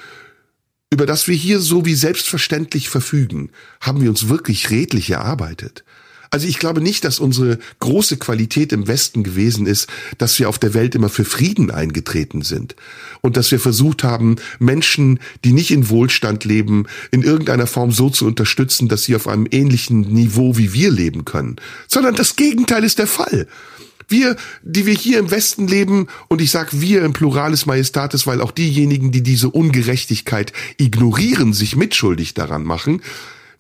B: über das wir hier so wie selbstverständlich verfügen, haben wir uns wirklich redlich erarbeitet. Also ich glaube nicht, dass unsere große Qualität im Westen gewesen ist, dass wir auf der Welt immer für Frieden eingetreten sind und dass wir versucht haben, Menschen, die nicht in Wohlstand leben, in irgendeiner Form so zu unterstützen, dass sie auf einem ähnlichen Niveau wie wir leben können, sondern das Gegenteil ist der Fall. Wir, die wir hier im Westen leben, und ich sage wir im Pluralis Majestatis, weil auch diejenigen, die diese Ungerechtigkeit ignorieren, sich mitschuldig daran machen,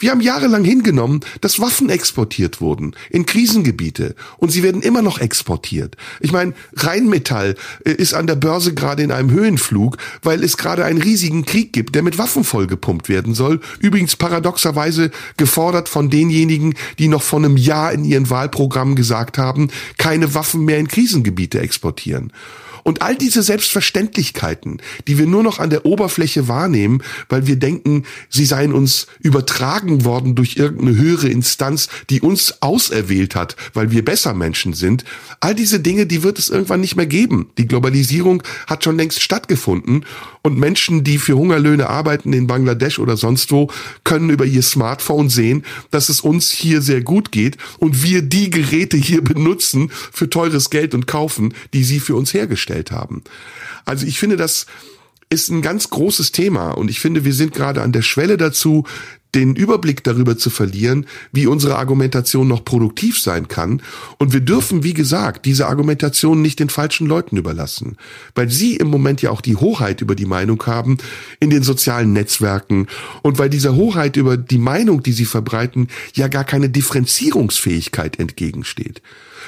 B: wir haben jahrelang hingenommen, dass Waffen exportiert wurden in Krisengebiete und sie werden immer noch exportiert. Ich meine, Rheinmetall äh, ist an der Börse gerade in einem Höhenflug, weil es gerade einen riesigen Krieg gibt, der mit Waffen vollgepumpt werden soll. Übrigens paradoxerweise gefordert von denjenigen, die noch vor einem Jahr in ihren Wahlprogrammen gesagt haben, keine Waffen mehr in Krisengebiete exportieren. Und all diese Selbstverständlichkeiten, die wir nur noch an der Oberfläche wahrnehmen, weil wir denken, sie seien uns übertragen worden durch irgendeine höhere Instanz, die uns auserwählt hat, weil wir besser Menschen sind, all diese Dinge, die wird es irgendwann nicht mehr geben. Die Globalisierung hat schon längst stattgefunden und Menschen, die für Hungerlöhne arbeiten in Bangladesch oder sonst wo, können über ihr Smartphone sehen, dass es uns hier sehr gut geht und wir die Geräte hier (laughs) benutzen für teures Geld und kaufen, die sie für uns hergestellt haben. Also ich finde, das ist ein ganz großes Thema und ich finde, wir sind gerade an der Schwelle dazu, den Überblick darüber zu verlieren, wie unsere Argumentation noch produktiv sein kann. Und wir dürfen, wie gesagt, diese Argumentation nicht den falschen Leuten überlassen, weil sie im Moment ja auch die Hoheit über die Meinung haben in den sozialen Netzwerken und weil dieser Hoheit über die Meinung, die sie verbreiten, ja gar keine Differenzierungsfähigkeit entgegensteht.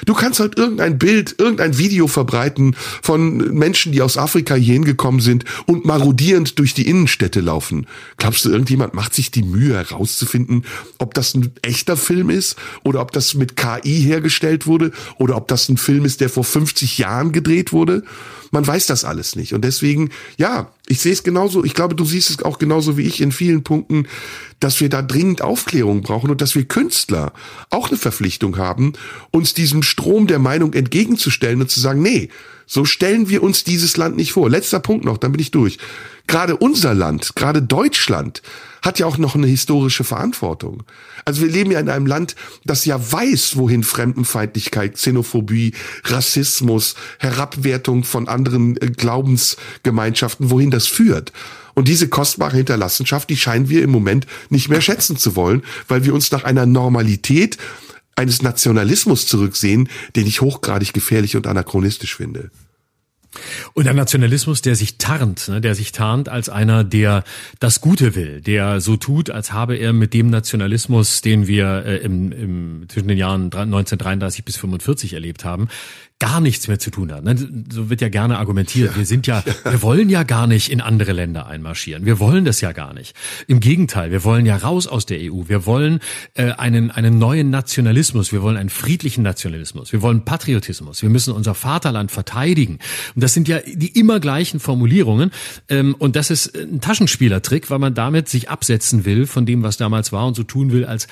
B: Du kannst halt irgendein Bild, irgendein Video verbreiten von Menschen, die aus Afrika hier hingekommen sind und marodierend durch die Innenstädte laufen. Glaubst du, irgendjemand macht sich die Mühe herauszufinden, ob das ein echter Film ist oder ob das mit KI hergestellt wurde oder ob das ein Film ist, der vor 50 Jahren gedreht wurde? Man weiß das alles nicht. Und deswegen, ja, Ich sehe es genauso. Ich glaube, du siehst es auch genauso wie ich in vielen Punkten, dass wir da dringend Aufklärung brauchen und dass wir Künstler auch eine Verpflichtung haben, uns diesem Strom der Meinung entgegenzustellen und zu sagen, nee, so stellen wir uns dieses Land nicht vor. Letzter Punkt noch, dann bin ich durch. Gerade unser Land, gerade Deutschland hat ja auch noch eine historische Verantwortung. Also wir leben ja in einem Land, das ja weiß, wohin Fremdenfeindlichkeit, Xenophobie, Rassismus, Herabwertung von anderen äh, Glaubensgemeinschaften, wohin das führt. Und diese kostbare Hinterlassenschaft, die scheinen wir im Moment nicht mehr schätzen zu wollen, weil wir uns nach einer Normalität eines Nationalismus zurücksehen, den ich hochgradig gefährlich und anachronistisch finde.
C: Und ein Nationalismus, der sich tarnt, ne, der sich tarnt als einer, der das Gute will, der so tut, als habe er mit dem Nationalismus, den wir äh, im, im, zwischen den Jahren 1933 bis 45 erlebt haben, gar nichts mehr zu tun hat. Ne? So wird ja gerne argumentiert. Wir sind ja, wir wollen ja gar nicht in andere Länder einmarschieren. Wir wollen das ja gar nicht. Im Gegenteil, wir wollen ja raus aus der EU. Wir wollen äh, einen, einen neuen Nationalismus. Wir wollen einen friedlichen Nationalismus. Wir wollen Patriotismus. Wir müssen unser Vaterland verteidigen. Und das sind ja die immer gleichen Formulierungen. Ähm, und das ist ein Taschenspielertrick, weil man damit sich absetzen will von dem, was damals war und so tun will, als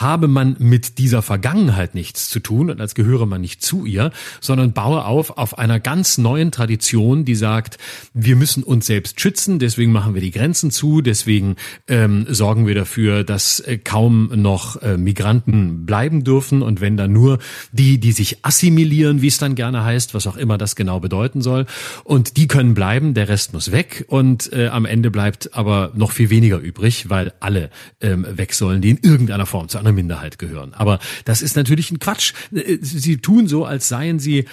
C: habe man mit dieser Vergangenheit nichts zu tun und als gehöre man nicht zu ihr, sondern baue auf auf einer ganz neuen Tradition, die sagt, wir müssen uns selbst schützen, deswegen machen wir die Grenzen zu, deswegen ähm, sorgen wir dafür, dass äh, kaum noch äh, Migranten bleiben dürfen. Und wenn dann nur die, die sich assimilieren, wie es dann gerne heißt, was auch immer das genau bedeuten soll, und die können bleiben, der Rest muss weg. Und äh, am Ende bleibt aber noch viel weniger übrig, weil alle ähm, weg sollen, die in irgendeiner Form zu einer Minderheit gehören. Aber das ist natürlich ein Quatsch. Sie tun so, als seien sie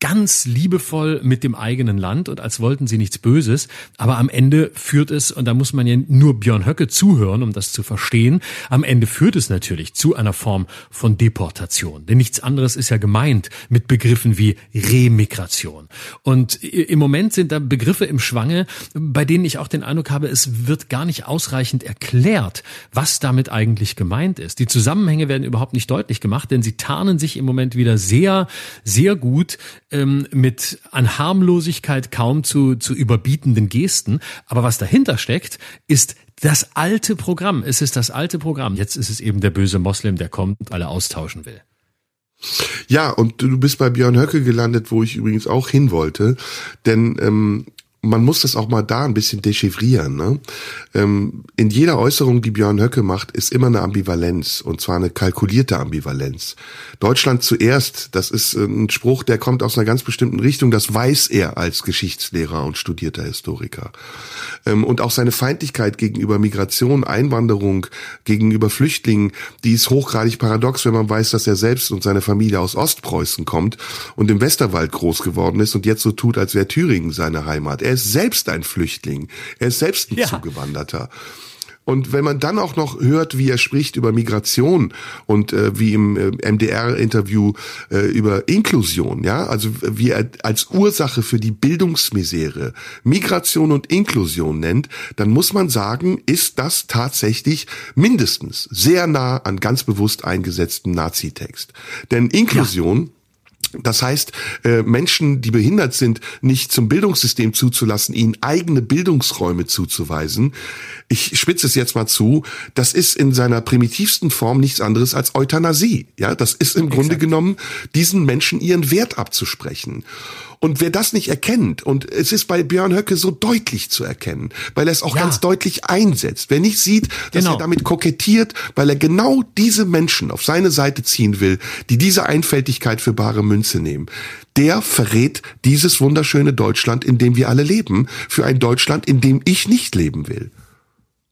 C: ganz liebevoll mit dem eigenen Land und als wollten sie nichts Böses. Aber am Ende führt es, und da muss man ja nur Björn Höcke zuhören, um das zu verstehen, am Ende führt es natürlich zu einer Form von Deportation. Denn nichts anderes ist ja gemeint mit Begriffen wie Remigration. Und im Moment sind da Begriffe im Schwange, bei denen ich auch den Eindruck habe, es wird gar nicht ausreichend erklärt, was damit eigentlich gemeint ist. Die Zusammenhänge werden überhaupt nicht deutlich gemacht, denn sie tarnen sich im Moment wieder sehr, sehr gut ähm, mit an Harmlosigkeit kaum zu, zu überbietenden Gesten. Aber was dahinter steckt, ist das alte Programm. Es ist das alte Programm. Jetzt ist es eben der böse Moslem, der kommt und alle austauschen will.
B: Ja, und du bist bei Björn Höcke gelandet, wo ich übrigens auch hin wollte. Denn ähm, man muss das auch mal da ein bisschen dechiffrieren. Ne? Ähm, in jeder Äußerung, die Björn Höcke macht, ist immer eine Ambivalenz und zwar eine kalkulierte Ambivalenz. Deutschland zuerst, das ist äh, ein Spruch, der kommt aus einer ganz bestimmten Richtung, das weiß er als Geschichtslehrer und studierter Historiker. Ähm, und auch seine Feindlichkeit gegenüber Migration, Einwanderung, gegenüber Flüchtlingen, die ist hochgradig paradox, wenn man weiß, dass er selbst und seine Familie aus Ostpreußen kommt und im Westerwald groß geworden ist und jetzt so tut, als wäre Thüringen seine Heimat. Er ist selbst ein Flüchtling. Er ist selbst ein ja. Zugewanderter. Und wenn man dann auch noch hört, wie er spricht über Migration und äh, wie im äh, MDR-Interview äh, über Inklusion, ja, also wie er als Ursache für die Bildungsmisere Migration und Inklusion nennt, dann muss man sagen, ist das tatsächlich mindestens sehr nah an ganz bewusst eingesetzten Nazi-Text. Denn Inklusion ja das heißt, äh, Menschen, die behindert sind, nicht zum Bildungssystem zuzulassen, ihnen eigene Bildungsräume zuzuweisen. Ich spitze es jetzt mal zu. Das ist in seiner primitivsten Form nichts anderes als Euthanasie. Ja, das ist im Exakt. Grunde genommen, diesen Menschen ihren Wert abzusprechen. Und wer das nicht erkennt, und es ist bei Björn Höcke so deutlich zu erkennen, weil er es auch ja. ganz deutlich einsetzt. Wer nicht sieht, dass genau. er damit kokettiert, weil er genau diese Menschen auf seine Seite ziehen will, die diese Einfältigkeit für bare Münze nehmen, der verrät dieses wunderschöne Deutschland, in dem wir alle leben, für ein Deutschland, in dem ich nicht leben will.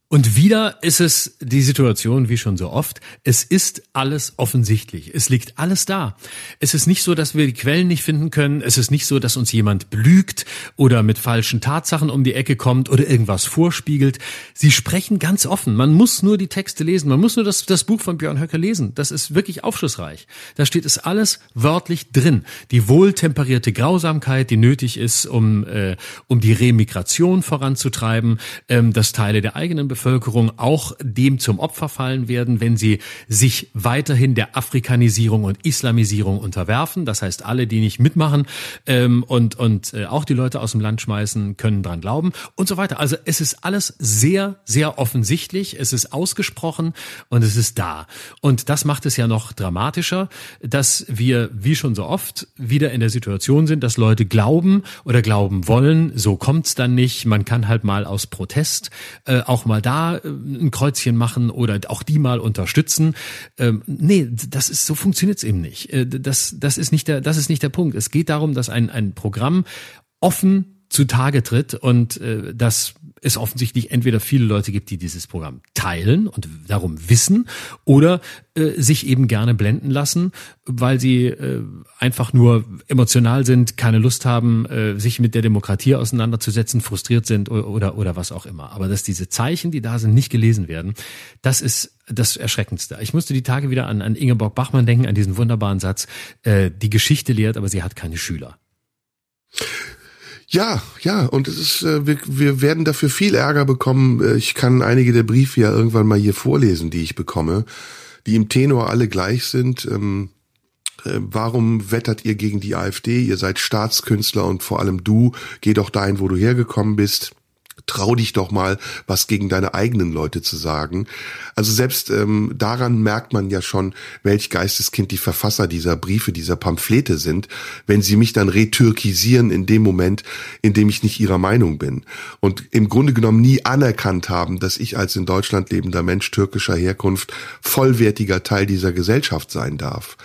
C: Und wieder ist es die Situation wie schon so oft. Es ist alles offensichtlich. Es liegt alles da. Es ist nicht so, dass wir die Quellen nicht finden können. Es ist nicht so, dass uns jemand belügt oder mit falschen Tatsachen um die Ecke kommt oder irgendwas vorspiegelt. Sie sprechen ganz offen. Man muss nur die Texte lesen. Man muss nur das, das Buch von Björn Höcke lesen. Das ist wirklich aufschlussreich. Da steht es alles wörtlich drin. Die wohltemperierte Grausamkeit, die nötig ist, um, äh, um die Remigration voranzutreiben, ähm, dass Teile der eigenen Bevölkerung auch dem zum Opfer fallen werden, wenn sie sich weiterhin der Afrikanisierung und Islamisierung unterwerfen. Das heißt, alle, die nicht mitmachen ähm, und, und äh, auch die Leute aus dem Land schmeißen, können dran glauben und so weiter. Also es ist alles sehr, sehr offensichtlich, es ist ausgesprochen und es ist da. Und das macht es ja noch dramatischer, dass wir, wie schon so oft, wieder in der Situation sind, dass Leute glauben oder glauben wollen, so kommt's dann nicht. Man kann halt mal aus Protest äh, auch mal da äh, ein Kreuzchen machen oder auch die mal unterstützen. Ähm, nee, das ist so funktioniert's eben nicht. Äh, das das ist nicht der das ist nicht der Punkt. Es geht darum, dass ein ein Programm offen zutage tritt und äh, dass es offensichtlich entweder viele Leute gibt, die dieses Programm teilen und darum wissen oder äh, sich eben gerne blenden lassen, weil sie äh, einfach nur emotional sind, keine Lust haben, äh, sich mit der Demokratie auseinanderzusetzen, frustriert sind oder, oder, oder was auch immer. Aber dass diese Zeichen, die da sind, nicht gelesen werden, das ist das Erschreckendste. Ich musste die Tage wieder an, an Ingeborg Bachmann denken, an diesen wunderbaren Satz, äh, die Geschichte lehrt, aber sie hat keine Schüler.
B: Ja, ja, und es ist, äh, wir, wir werden dafür viel Ärger bekommen. Äh, ich kann einige der Briefe ja irgendwann mal hier vorlesen, die ich bekomme, die im Tenor alle gleich sind. Ähm, äh, warum wettert ihr gegen die AfD? Ihr seid Staatskünstler und vor allem du, geh doch dahin, wo du hergekommen bist trau dich doch mal, was gegen deine eigenen Leute zu sagen. Also selbst ähm, daran merkt man ja schon, welch Geisteskind die Verfasser dieser Briefe, dieser Pamphlete sind, wenn sie mich dann retürkisieren in dem Moment, in dem ich nicht ihrer Meinung bin. Und im Grunde genommen nie anerkannt haben, dass ich als in Deutschland lebender Mensch türkischer Herkunft vollwertiger Teil dieser Gesellschaft sein darf.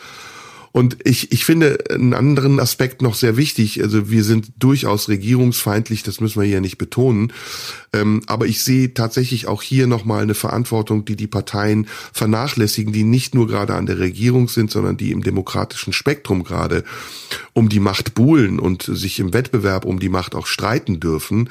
B: Und ich, ich finde einen anderen Aspekt noch sehr wichtig. Also wir sind durchaus regierungsfeindlich, das müssen wir hier nicht betonen. Ähm, aber ich sehe tatsächlich auch hier nochmal eine Verantwortung, die die Parteien vernachlässigen, die nicht nur gerade an der Regierung sind, sondern die im demokratischen Spektrum gerade um die Macht buhlen und sich im Wettbewerb um die Macht auch streiten dürfen.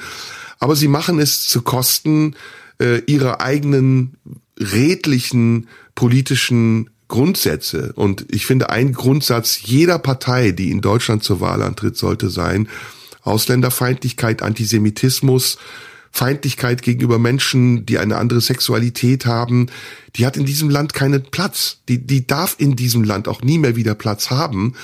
B: Aber sie machen es zu Kosten äh, ihrer eigenen redlichen politischen Grundsätze. Und ich finde, ein Grundsatz jeder Partei, die in Deutschland zur Wahl antritt, sollte sein, Ausländerfeindlichkeit, Antisemitismus, Feindlichkeit gegenüber Menschen, die eine andere Sexualität haben, die hat in diesem Land keinen Platz. Die, die darf in diesem Land auch nie mehr wieder Platz haben.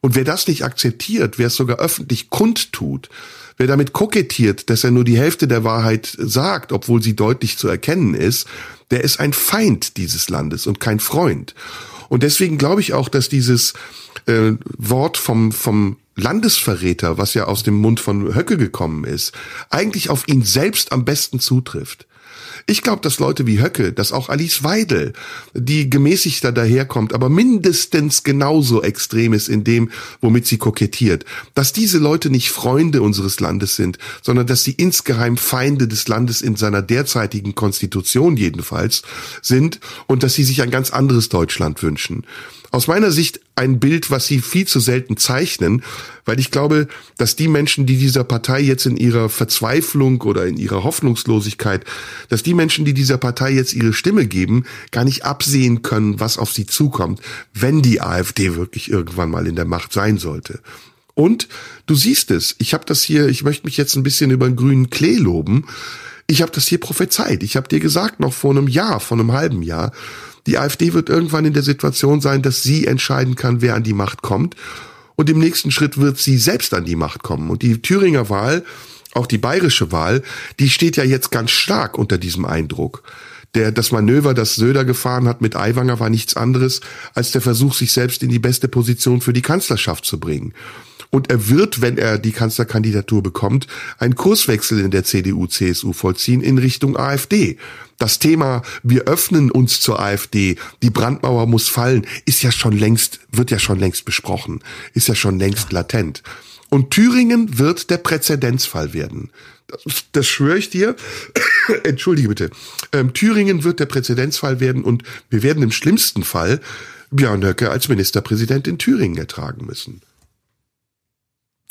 B: Und wer das nicht akzeptiert, wer es sogar öffentlich kundtut, wer damit kokettiert, dass er nur die Hälfte der Wahrheit sagt, obwohl sie deutlich zu erkennen ist, der ist ein Feind dieses Landes und kein Freund. Und deswegen glaube ich auch, dass dieses äh, Wort vom, vom Landesverräter, was ja aus dem Mund von Höcke gekommen ist, eigentlich auf ihn selbst am besten zutrifft. Ich glaube, dass Leute wie Höcke, dass auch Alice Weidel, die gemäßigter daherkommt, aber mindestens genauso extrem ist in dem, womit sie kokettiert, dass diese Leute nicht Freunde unseres Landes sind, sondern dass sie insgeheim Feinde des Landes in seiner derzeitigen Konstitution jedenfalls sind und dass sie sich ein ganz anderes Deutschland wünschen aus meiner Sicht ein Bild, was sie viel zu selten zeichnen, weil ich glaube, dass die Menschen, die dieser Partei jetzt in ihrer Verzweiflung oder in ihrer Hoffnungslosigkeit, dass die Menschen, die dieser Partei jetzt ihre Stimme geben, gar nicht absehen können, was auf sie zukommt, wenn die AfD wirklich irgendwann mal in der Macht sein sollte. Und du siehst es, ich habe das hier, ich möchte mich jetzt ein bisschen über den grünen Klee loben. Ich habe das hier prophezeit. Ich habe dir gesagt, noch vor einem Jahr, vor einem halben Jahr, die AfD wird irgendwann in der Situation sein, dass sie entscheiden kann, wer an die Macht kommt. Und im nächsten Schritt wird sie selbst an die Macht kommen. Und die Thüringer Wahl, auch die bayerische Wahl, die steht ja jetzt ganz stark unter diesem Eindruck. Der, das Manöver, das Söder gefahren hat mit Aiwanger, war nichts anderes als der Versuch, sich selbst in die beste Position für die Kanzlerschaft zu bringen. Und er wird, wenn er die Kanzlerkandidatur bekommt, einen Kurswechsel in der CDU-CSU vollziehen in Richtung AfD. Das Thema, wir öffnen uns zur AfD, die Brandmauer muss fallen, ist ja schon längst, wird ja schon längst besprochen, ist ja schon längst latent. Und Thüringen wird der Präzedenzfall werden. Das, das schwöre ich dir. (coughs) Entschuldige bitte. Ähm, Thüringen wird der Präzedenzfall werden und wir werden im schlimmsten Fall Björn Höcke als Ministerpräsident in Thüringen ertragen müssen.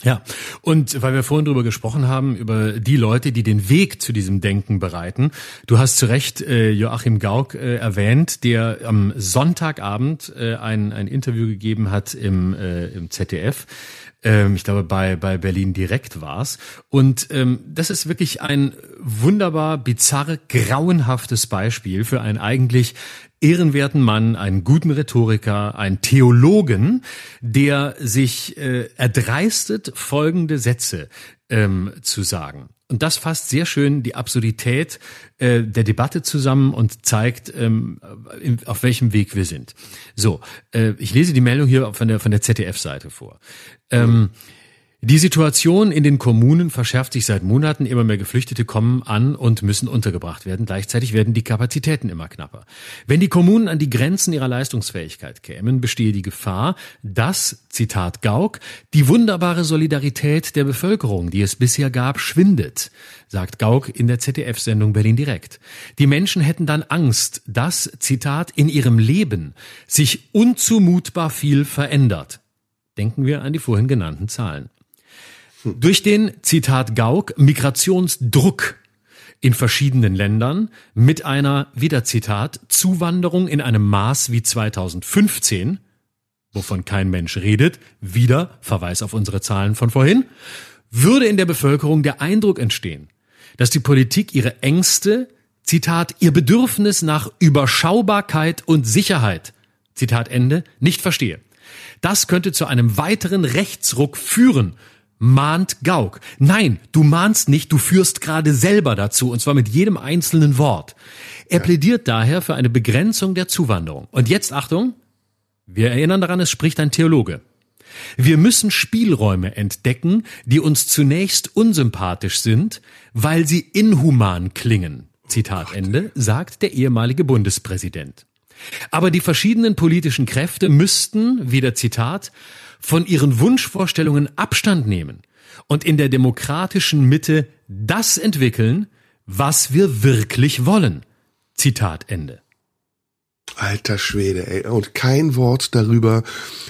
C: Ja, und weil wir vorhin drüber gesprochen haben, über die Leute, die den Weg zu diesem Denken bereiten. Du hast zu Recht äh, Joachim Gauck äh, erwähnt, der am Sonntagabend äh, ein, ein Interview gegeben hat im, äh, im ZDF. Ähm, ich glaube, bei, bei Berlin direkt war's. Und ähm, das ist wirklich ein wunderbar, bizarr, grauenhaftes Beispiel für ein eigentlich ehrenwerten Mann, einen guten Rhetoriker, einen Theologen, der sich äh, erdreistet, folgende Sätze ähm, zu sagen. Und das fasst sehr schön die Absurdität äh, der Debatte zusammen und zeigt, ähm, in, auf welchem Weg wir sind. So, äh, ich lese die Meldung hier von der von der ZDF-Seite vor. Ähm, die Situation in den Kommunen verschärft sich seit Monaten. Immer mehr Geflüchtete kommen an und müssen untergebracht werden. Gleichzeitig werden die Kapazitäten immer knapper. Wenn die Kommunen an die Grenzen ihrer Leistungsfähigkeit kämen, bestehe die Gefahr, dass, Zitat Gauck, die wunderbare Solidarität der Bevölkerung, die es bisher gab, schwindet, sagt Gauck in der ZDF-Sendung Berlin direkt. Die Menschen hätten dann Angst, dass, Zitat, in ihrem Leben sich unzumutbar viel verändert. Denken wir an die vorhin genannten Zahlen. Durch den, Zitat Gauck, Migrationsdruck in verschiedenen Ländern mit einer, wieder Zitat, Zuwanderung in einem Maß wie 2015, wovon kein Mensch redet, wieder Verweis auf unsere Zahlen von vorhin, würde in der Bevölkerung der Eindruck entstehen, dass die Politik ihre Ängste, Zitat, ihr Bedürfnis nach Überschaubarkeit und Sicherheit, Zitat Ende, nicht verstehe. Das könnte zu einem weiteren Rechtsruck führen mahnt Gauck. Nein, du mahnst nicht, du führst gerade selber dazu, und zwar mit jedem einzelnen Wort. Er ja. plädiert daher für eine Begrenzung der Zuwanderung. Und jetzt Achtung, wir erinnern daran, es spricht ein Theologe. Wir müssen Spielräume entdecken, die uns zunächst unsympathisch sind, weil sie inhuman klingen. Zitat Ende, sagt der ehemalige Bundespräsident. Aber die verschiedenen politischen Kräfte müssten, wieder Zitat, von ihren Wunschvorstellungen Abstand nehmen und in der demokratischen Mitte das entwickeln, was wir wirklich wollen. Zitat Ende.
B: Alter Schwede, ey. Und kein Wort darüber,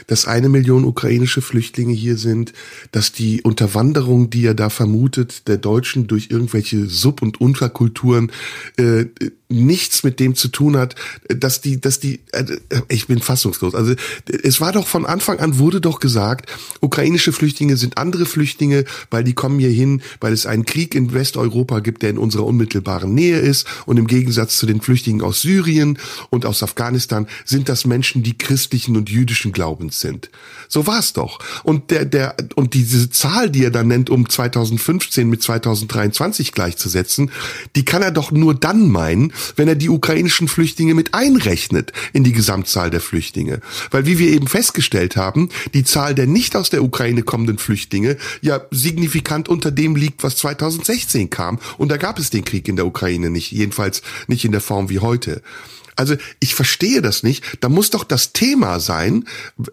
B: dass eine Million ukrainische Flüchtlinge hier sind, dass die Unterwanderung, die er da vermutet, der Deutschen durch irgendwelche Sub- und Unterkulturen äh, nichts mit dem zu tun hat, dass die, dass die, äh, ich bin fassungslos. Also es war doch von Anfang an wurde doch gesagt, ukrainische Flüchtlinge sind andere Flüchtlinge, weil die kommen hier hin, weil es einen Krieg in Westeuropa gibt, der in unserer unmittelbaren Nähe ist. Und im Gegensatz zu den Flüchtlingen aus Syrien und aus Afghanistan sind das Menschen, die christlichen und jüdischen Glaubens sind. So war es doch. Und der, der, und diese Zahl, die er dann nennt, um 2015 mit 2023 gleichzusetzen, die kann er doch nur dann meinen, wenn er die ukrainischen Flüchtlinge mit einrechnet in die Gesamtzahl der Flüchtlinge. Weil wie wir eben festgestellt haben, die Zahl der nicht aus der Ukraine kommenden Flüchtlinge ja signifikant unter dem liegt, was 2016 kam. Und da gab es den Krieg in der Ukraine nicht, jedenfalls nicht in der Form wie heute. Also ich verstehe das nicht. Da muss doch das Thema sein,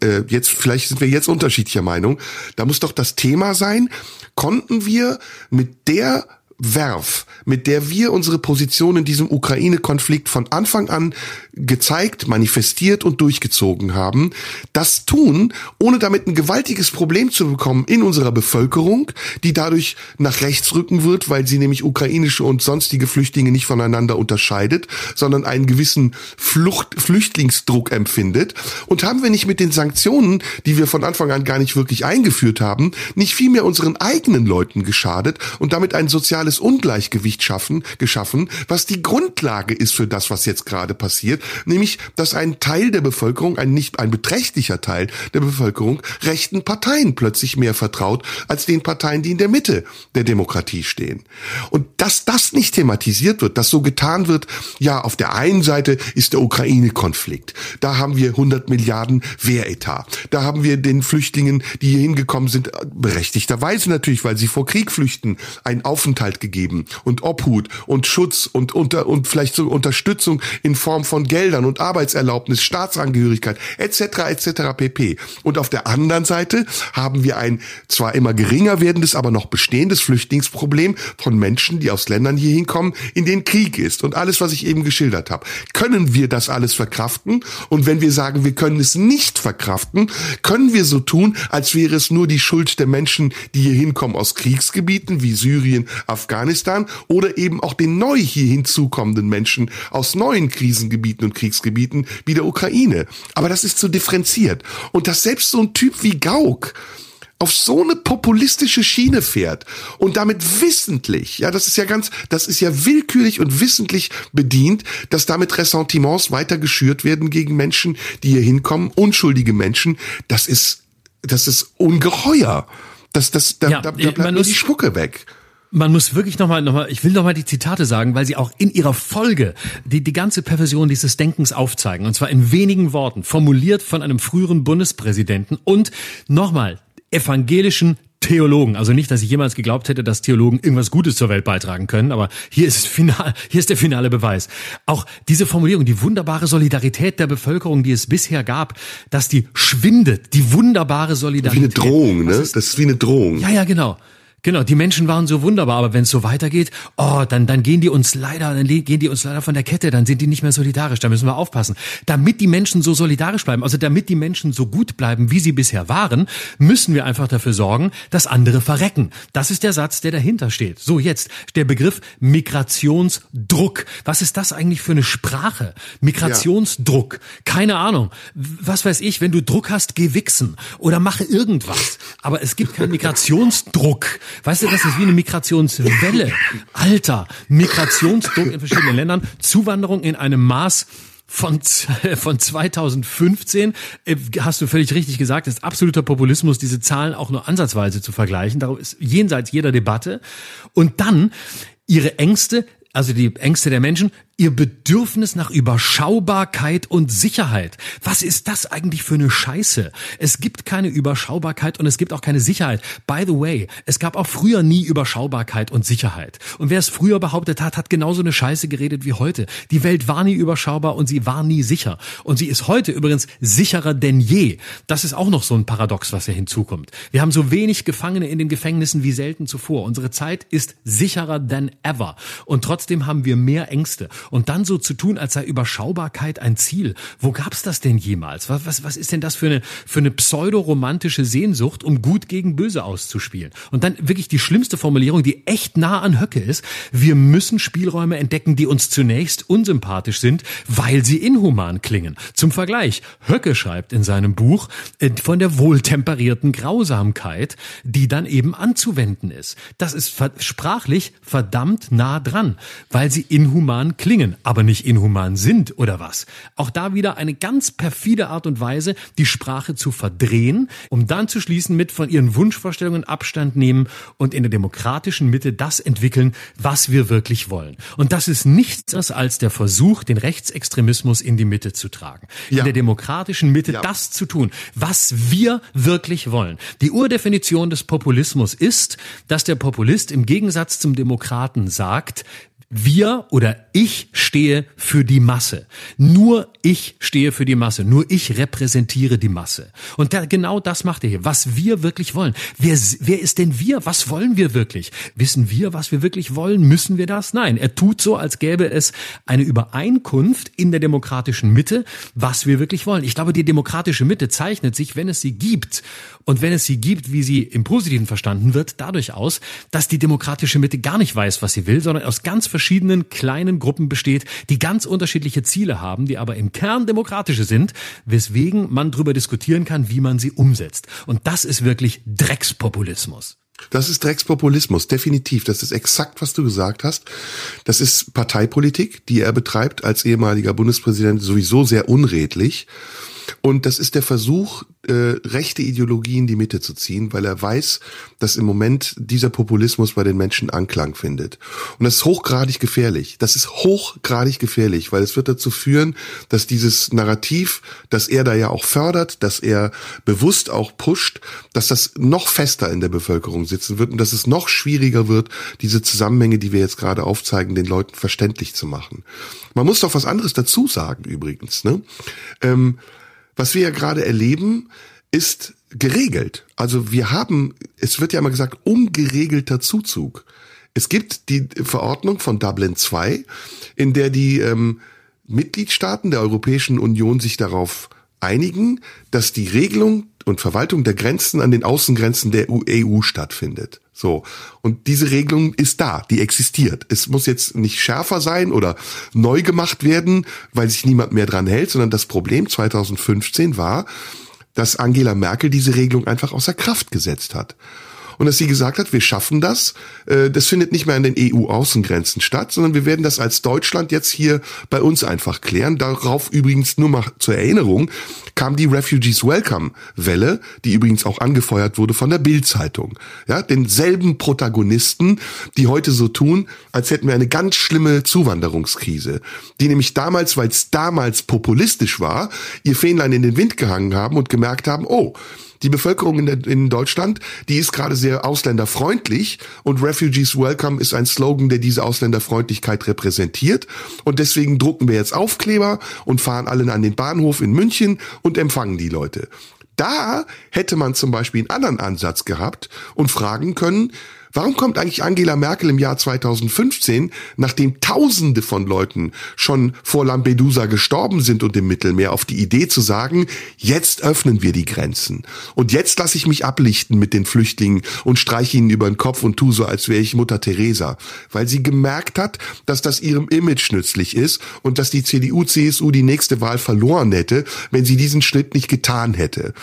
B: äh, jetzt vielleicht sind wir jetzt unterschiedlicher Meinung, da muss doch das Thema sein, konnten wir mit der Werf, mit der wir unsere Position in diesem Ukraine-Konflikt von Anfang an gezeigt, manifestiert und durchgezogen haben, das tun, ohne damit ein gewaltiges Problem zu bekommen in unserer Bevölkerung, die dadurch nach rechts rücken wird, weil sie nämlich ukrainische und sonstige Flüchtlinge nicht voneinander unterscheidet, sondern einen gewissen Flucht, Flüchtlingsdruck empfindet. Und haben wir nicht mit den Sanktionen, die wir von Anfang an gar nicht wirklich eingeführt haben, nicht vielmehr unseren eigenen Leuten geschadet und damit ein soziales soziales Ungleichgewicht schaffen, geschaffen, was die Grundlage ist für das, was jetzt gerade passiert, nämlich, dass ein Teil der Bevölkerung, ein nicht, ein beträchtlicher Teil der Bevölkerung rechten Parteien plötzlich mehr vertraut als den Parteien, die in der Mitte der Demokratie stehen. Und dass das nicht thematisiert wird, dass so getan wird, ja, auf der einen Seite ist der Ukraine-Konflikt. Da haben wir 100 Milliarden Wehretat. Da haben wir den Flüchtlingen, die hier hingekommen sind, berechtigterweise natürlich, weil sie vor Krieg flüchten, ein Aufenthalt Aufenthalt gegeben und Obhut und Schutz und unter und vielleicht so Unterstützung in Form von Geldern und Arbeitserlaubnis, Staatsangehörigkeit etc. etc. pp. Und auf der anderen Seite haben wir ein zwar immer geringer werdendes, aber noch bestehendes Flüchtlingsproblem von Menschen, die aus Ländern hier hinkommen, in denen Krieg ist und alles, was ich eben geschildert habe. Können wir das alles verkraften? Und wenn wir sagen, wir können es nicht verkraften, können wir so tun, als wäre es nur die Schuld der Menschen, die hier hinkommen aus Kriegsgebieten wie Syrien, Afghanistan oder eben auch den neu hier hinzukommenden Menschen aus neuen Krisengebieten und Kriegsgebieten wie der Ukraine. Aber das ist zu differenziert. Und dass selbst so ein Typ wie Gauck auf so eine populistische Schiene fährt und damit wissentlich, ja, das ist ja ganz, das ist ja willkürlich und wissentlich bedient, dass damit Ressentiments weiter geschürt werden gegen Menschen, die hier hinkommen, unschuldige Menschen, das ist, das ist ungeheuer. Das, das, da, ja, da, da bleibt nur die Spucke weg.
C: Man muss wirklich nochmal, noch mal, ich will nochmal die Zitate sagen, weil sie auch in ihrer Folge die, die ganze Perversion dieses Denkens aufzeigen. Und zwar in wenigen Worten, formuliert von einem früheren Bundespräsidenten und nochmal evangelischen Theologen. Also nicht, dass ich jemals geglaubt hätte, dass Theologen irgendwas Gutes zur Welt beitragen können, aber hier ist final, hier ist der finale Beweis. Auch diese Formulierung, die wunderbare Solidarität der Bevölkerung, die es bisher gab, dass die schwindet, die wunderbare Solidarität.
B: Wie eine Drohung, ne? Das ist wie eine Drohung.
C: Ja, ja, genau. Genau, die Menschen waren so wunderbar, aber wenn es so weitergeht, oh, dann dann gehen die uns leider, dann gehen die uns leider von der Kette, dann sind die nicht mehr solidarisch, da müssen wir aufpassen. Damit die Menschen so solidarisch bleiben, also damit die Menschen so gut bleiben, wie sie bisher waren, müssen wir einfach dafür sorgen, dass andere verrecken. Das ist der Satz, der dahinter steht. So jetzt der Begriff Migrationsdruck. Was ist das eigentlich für eine Sprache? Migrationsdruck. Ja. Keine Ahnung. Was weiß ich, wenn du Druck hast, geh wichsen oder mache irgendwas. Aber es gibt keinen (laughs) Migrationsdruck. Weißt du, das ist wie eine Migrationswelle. Alter, Migrationsdruck in verschiedenen Ländern, Zuwanderung in einem Maß, von, von 2015, äh, hast du völlig richtig gesagt, ist absoluter Populismus, diese Zahlen auch nur ansatzweise zu vergleichen. Darauf ist jenseits jeder Debatte. Und dann ihre Ängste, also die Ängste der Menschen, Ihr Bedürfnis nach Überschaubarkeit und Sicherheit. Was ist das eigentlich für eine Scheiße? Es gibt keine Überschaubarkeit und es gibt auch keine Sicherheit. By the way, es gab auch früher nie Überschaubarkeit und Sicherheit. Und wer es früher behauptet hat, hat genauso eine Scheiße geredet wie heute. Die Welt war nie überschaubar und sie war nie sicher. Und sie ist heute übrigens sicherer denn je. Das ist auch noch so ein Paradox, was hier hinzukommt. Wir haben so wenig Gefangene in den Gefängnissen wie selten zuvor. Unsere Zeit ist sicherer than ever. Und trotzdem haben wir mehr Ängste. Und dann so zu tun, als sei Überschaubarkeit ein Ziel. Wo gab's das denn jemals? Was, was, was ist denn das für eine, für eine pseudoromantische Sehnsucht, um gut gegen böse auszuspielen? Und dann wirklich die schlimmste Formulierung, die echt nah an Höcke ist. Wir müssen Spielräume entdecken, die uns zunächst unsympathisch sind, weil sie inhuman klingen. Zum Vergleich, Höcke schreibt in seinem Buch äh, von der wohltemperierten Grausamkeit, die dann eben anzuwenden ist. Das ist sprachlich verdammt nah dran, weil sie inhuman klingen klingen, aber nicht inhuman sind oder was. Auch da wieder eine ganz perfide Art und Weise, die Sprache zu verdrehen, um dann zu schließen mit von ihren Wunschvorstellungen Abstand nehmen und in der demokratischen Mitte das entwickeln, was wir wirklich wollen. Und das ist nichts als der Versuch, den Rechtsextremismus in die Mitte zu tragen. Ja. In der demokratischen Mitte ja. das zu tun, was wir wirklich wollen. Die Urdefinition des Populismus ist, dass der Populist im Gegensatz zum Demokraten sagt, wir oder ich stehe für die Masse. Nur ich stehe für die Masse. Nur ich repräsentiere die Masse. Und da, genau das macht er hier. Was wir wirklich wollen. Wer, wer ist denn wir? Was wollen wir wirklich? Wissen wir, was wir wirklich wollen? Müssen wir das? Nein. Er tut so, als gäbe es eine Übereinkunft in der demokratischen Mitte, was wir wirklich wollen. Ich glaube, die demokratische Mitte zeichnet sich, wenn es sie gibt und wenn es sie gibt, wie sie im Positiven verstanden wird, dadurch aus, dass die demokratische Mitte gar nicht weiß, was sie will, sondern aus ganz verschiedenen kleinen Gruppen besteht, die ganz unterschiedliche Ziele haben, die aber im Kern demokratische sind, weswegen man darüber diskutieren kann, wie man sie umsetzt. Und das ist wirklich Dreckspopulismus.
B: Das ist Dreckspopulismus, definitiv. Das ist exakt, was du gesagt hast. Das ist Parteipolitik, die er betreibt als ehemaliger Bundespräsident sowieso sehr unredlich. Und das ist der Versuch, äh, rechte Ideologie in die Mitte zu ziehen, weil er weiß, dass im Moment dieser Populismus bei den Menschen Anklang findet. Und das ist hochgradig gefährlich. Das ist hochgradig gefährlich, weil es wird dazu führen, dass dieses Narrativ, das er da ja auch fördert, dass er bewusst auch pusht, dass das noch fester in der Bevölkerung sitzen wird und dass es noch schwieriger wird, diese Zusammenhänge, die wir jetzt gerade aufzeigen, den Leuten verständlich zu machen. Man muss doch was anderes dazu sagen übrigens. Ne? Ähm, was wir ja gerade erleben, ist geregelt. Also wir haben, es wird ja immer gesagt, ungeregelter Zuzug. Es gibt die Verordnung von Dublin II, in der die ähm, Mitgliedstaaten der Europäischen Union sich darauf einigen, dass die Regelung und Verwaltung der Grenzen an den Außengrenzen der EU stattfindet. So. Und diese Regelung ist da, die existiert. Es muss jetzt nicht schärfer sein oder neu gemacht werden, weil sich niemand mehr dran hält, sondern das Problem 2015 war, dass Angela Merkel diese Regelung einfach außer Kraft gesetzt hat und dass sie gesagt hat, wir schaffen das. Äh, das findet nicht mehr an den EU-Außengrenzen statt, sondern wir werden das als Deutschland jetzt hier bei uns einfach klären. Darauf übrigens nur mal zur Erinnerung kam die Refugees Welcome Welle, die übrigens auch angefeuert wurde von der Bild-Zeitung. Ja, denselben Protagonisten, die heute so tun, als hätten wir eine ganz schlimme Zuwanderungskrise, die nämlich damals, weil es damals populistisch war, ihr Fähnlein in den Wind gehangen haben und gemerkt haben, oh, die Bevölkerung in, der, in Deutschland, die ist gerade sehr ausländerfreundlich und Refugees Welcome ist ein Slogan, der diese Ausländerfreundlichkeit repräsentiert. Und deswegen drucken wir jetzt Aufkleber und fahren alle an den Bahnhof in München und empfangen die Leute. Da hätte man zum Beispiel einen anderen Ansatz gehabt und fragen können, Warum kommt eigentlich Angela Merkel im Jahr 2015, nachdem Tausende von Leuten schon vor Lampedusa gestorben sind und im Mittelmeer, auf die Idee zu sagen, jetzt öffnen wir die Grenzen und jetzt lasse ich mich ablichten mit den Flüchtlingen und streiche ihnen über den Kopf und tu so, als wäre ich Mutter Teresa, weil sie gemerkt hat, dass das ihrem Image nützlich ist und dass die CDU, CSU die nächste Wahl verloren hätte, wenn sie diesen Schritt nicht getan hätte.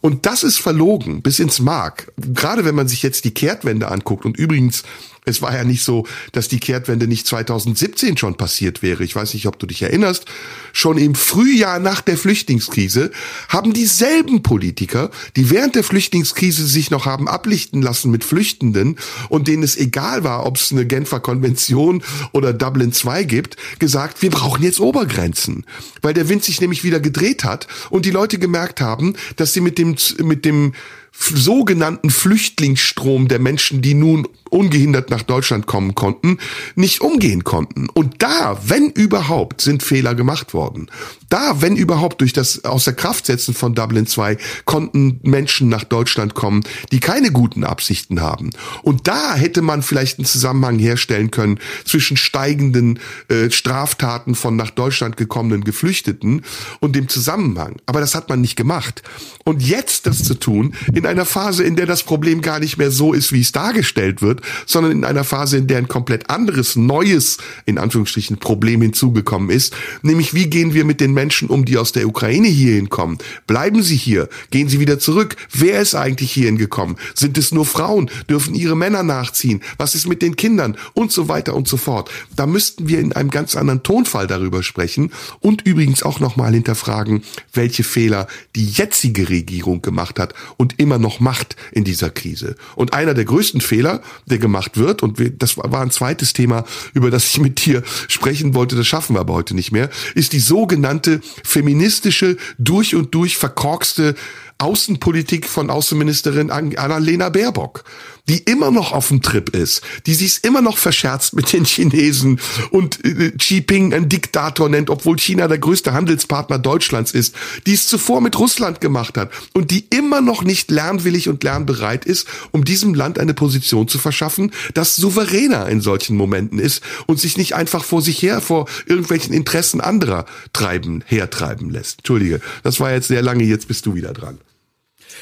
B: Und das ist verlogen bis ins Mark. Gerade wenn man sich jetzt die Kehrtwende anguckt und übrigens es war ja nicht so, dass die Kehrtwende nicht 2017 schon passiert wäre. Ich weiß nicht, ob du dich erinnerst. Schon im Frühjahr nach der Flüchtlingskrise haben dieselben Politiker, die während der Flüchtlingskrise sich noch haben ablichten lassen mit Flüchtenden und denen es egal war, ob es eine Genfer Konvention oder Dublin II gibt, gesagt, wir brauchen jetzt Obergrenzen. Weil der Wind sich nämlich wieder gedreht hat und die Leute gemerkt haben, dass sie mit dem, mit dem sogenannten Flüchtlingsstrom der Menschen, die nun ungehindert nach Deutschland kommen konnten, nicht umgehen konnten. Und da, wenn überhaupt, sind Fehler gemacht worden. Da, wenn überhaupt, durch das außer Kraft setzen von Dublin 2 konnten Menschen nach Deutschland kommen, die keine guten Absichten haben. Und da hätte man vielleicht einen Zusammenhang herstellen können zwischen steigenden äh, Straftaten von nach Deutschland gekommenen Geflüchteten und dem Zusammenhang. Aber das hat man nicht gemacht. Und jetzt das zu tun, in einer Phase, in der das Problem gar nicht mehr so ist, wie es dargestellt wird, sondern in einer Phase, in der ein komplett anderes, neues, in Anführungsstrichen, Problem hinzugekommen ist, nämlich wie gehen wir mit den Menschen um, die aus der Ukraine hierhin kommen? Bleiben sie hier? Gehen sie wieder zurück? Wer ist eigentlich hierhin gekommen? Sind es nur Frauen? Dürfen ihre Männer nachziehen? Was ist mit den Kindern? Und so weiter und so fort. Da müssten wir in einem ganz anderen Tonfall darüber sprechen und übrigens auch nochmal hinterfragen, welche Fehler die jetzige Regierung gemacht hat und immer noch macht in dieser Krise. Und einer der größten Fehler, der gemacht wird, und wir, das war ein zweites Thema, über das ich mit dir sprechen wollte, das schaffen wir aber heute nicht mehr, ist die sogenannte feministische, durch und durch verkorkste Außenpolitik von Außenministerin Annalena Baerbock die immer noch auf dem Trip ist, die sich immer noch verscherzt mit den Chinesen und äh, Xi Jinping ein Diktator nennt, obwohl China der größte Handelspartner Deutschlands ist, die es zuvor mit Russland gemacht hat und die immer noch nicht lernwillig und lernbereit ist, um diesem Land eine Position zu verschaffen, das souveräner in solchen Momenten ist und sich nicht einfach vor sich her, vor irgendwelchen Interessen anderer treiben, hertreiben lässt. Entschuldige, das war jetzt sehr lange, jetzt bist du wieder dran.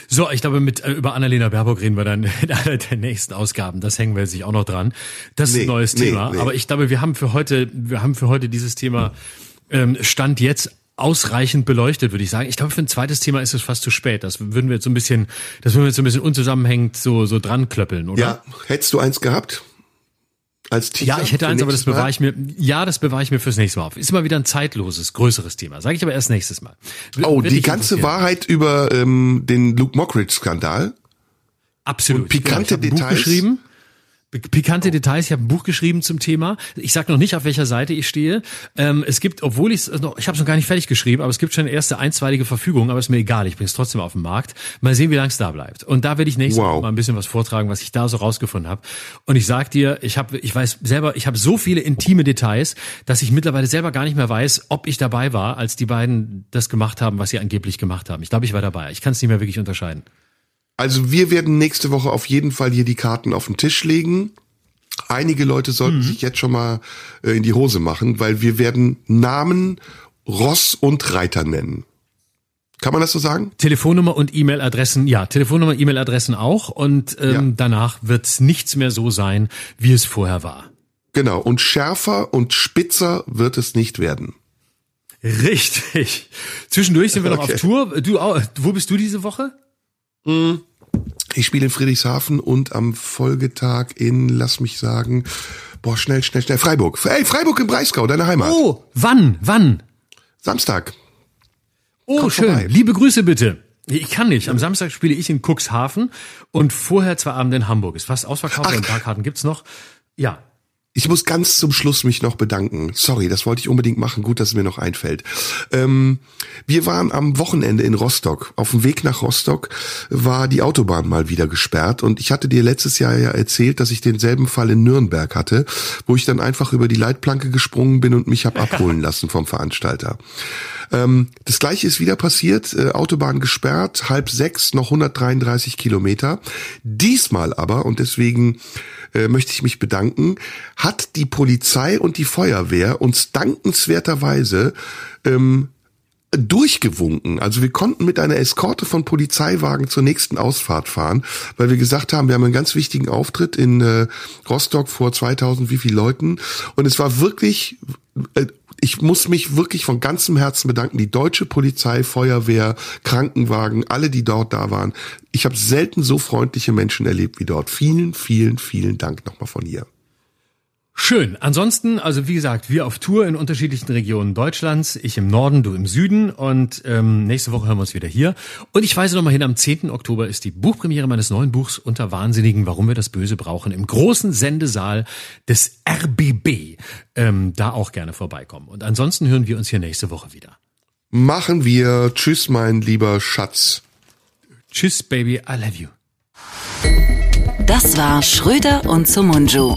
C: So, ich glaube, mit äh, über Annalena Baerbock reden wir dann (laughs) in einer der nächsten Ausgaben. Das hängen wir sich auch noch dran. Das nee, ist ein neues nee, Thema. Nee. Aber ich glaube, wir haben für heute, wir haben für heute dieses Thema ähm, Stand jetzt ausreichend beleuchtet, würde ich sagen. Ich glaube, für ein zweites Thema ist es fast zu spät. Das würden wir jetzt so ein bisschen, das würden wir jetzt so ein bisschen unzusammenhängend so, so dran klöppeln, oder?
B: Ja, hättest du eins gehabt? Als Teaser?
C: Ja, ich hätte eins, aber das bewahre ich mir. Ja, das bewahre ich mir fürs nächste Mal auf. Ist immer wieder ein zeitloses, größeres Thema. Sage ich aber erst nächstes Mal. W-
B: Oh, die ganze. Wahrheit über ähm, den Luke Mockridge-Skandal?
C: Absolut.
B: Und pikante
C: ich ein Buch
B: Details?
C: geschrieben. Pikante Details. Ich habe ein Buch geschrieben zum Thema. Ich sage noch nicht, auf welcher Seite ich stehe. Ähm, es gibt, obwohl ich es noch, ich habe es noch gar nicht fertig geschrieben, aber es gibt schon erste einstweilige Verfügungen. Aber ist mir egal. Ich bringe es trotzdem auf den Markt. Mal sehen, wie lange es da bleibt. Und da werde ich nächstes
B: Wow.
C: Mal ein bisschen was vortragen, was ich da so rausgefunden habe. Und ich sag dir, ich habe, ich weiß selber, ich habe so viele intime Details, dass ich mittlerweile selber gar nicht mehr weiß, ob ich dabei war, als die beiden das gemacht haben, was sie angeblich gemacht haben. Ich glaube, ich war dabei. Ich kann es nicht mehr wirklich unterscheiden.
B: Also wir werden nächste Woche auf jeden Fall hier die Karten auf den Tisch legen. Einige Leute sollten sich jetzt schon mal äh, in die Hose machen, weil wir werden Namen, Ross und Reiter nennen. Kann man das so sagen?
C: Telefonnummer und E-Mail-Adressen, ja, Telefonnummer, E-Mail-Adressen auch. Und ähm,
B: Ja.
C: danach wird nichts mehr so sein, wie es vorher war.
B: Genau. Und schärfer und spitzer wird es nicht werden.
C: Richtig. Zwischendurch sind wir noch
B: Okay.
C: auf Tour. Du, auch- wo bist du diese Woche?
B: Ich spiele in Friedrichshafen und am Folgetag in, lass mich sagen, boah, schnell, schnell, schnell, Freiburg. Ey, Freiburg im Breisgau, deine Heimat.
C: Oh, wann? Wann?
B: Samstag.
C: Oh,
B: Kommt
C: schön.
B: vorbei.
C: Liebe Grüße bitte. Ich kann nicht. Am Samstag spiele ich in Cuxhaven und vorher zwei Abende in Hamburg. Ist fast ausverkauft, ein paar Karten gibt's noch. Ja.
B: Ich muss ganz zum Schluss mich noch bedanken. Sorry, das wollte ich unbedingt machen. Gut, dass es mir noch einfällt. Ähm, wir waren am Wochenende in Rostock. Auf dem Weg nach Rostock war die Autobahn mal wieder gesperrt. Und ich hatte dir letztes Jahr ja erzählt, dass ich denselben Fall in Nürnberg hatte, wo ich dann einfach über die Leitplanke gesprungen bin und mich hab (laughs) abholen lassen vom Veranstalter. Ähm, das gleiche ist wieder passiert. Äh, Autobahn gesperrt, halb sechs, noch 133 Kilometer. Diesmal aber, und deswegen äh, möchte ich mich bedanken, hat die Polizei und die Feuerwehr uns dankenswerterweise ähm, durchgewunken. Also wir konnten mit einer Eskorte von Polizeiwagen zur nächsten Ausfahrt fahren, weil wir gesagt haben, wir haben einen ganz wichtigen Auftritt in äh, Rostock vor 2000 wie viel Leuten und es war wirklich äh, ich muss mich wirklich von ganzem Herzen bedanken. Die deutsche Polizei, Feuerwehr, Krankenwagen, alle, die dort da waren. Ich habe selten so freundliche Menschen erlebt wie dort. Vielen, vielen, vielen Dank nochmal von hier.
C: Schön. Ansonsten, also wie gesagt, wir auf Tour in unterschiedlichen Regionen Deutschlands. Ich im Norden, du im Süden. Und ähm, nächste Woche hören wir uns wieder hier. Und ich weise nochmal hin, am 10. Oktober ist die Buchpremiere meines neuen Buchs Unter Wahnsinnigen, warum wir das Böse brauchen, im großen Sendesaal des RBB. Ähm, da auch gerne vorbeikommen. Und ansonsten hören wir uns hier nächste Woche wieder.
B: Machen wir. Tschüss, mein lieber Schatz.
C: Tschüss, Baby, I love you.
A: Das war Schröder und Sumunju.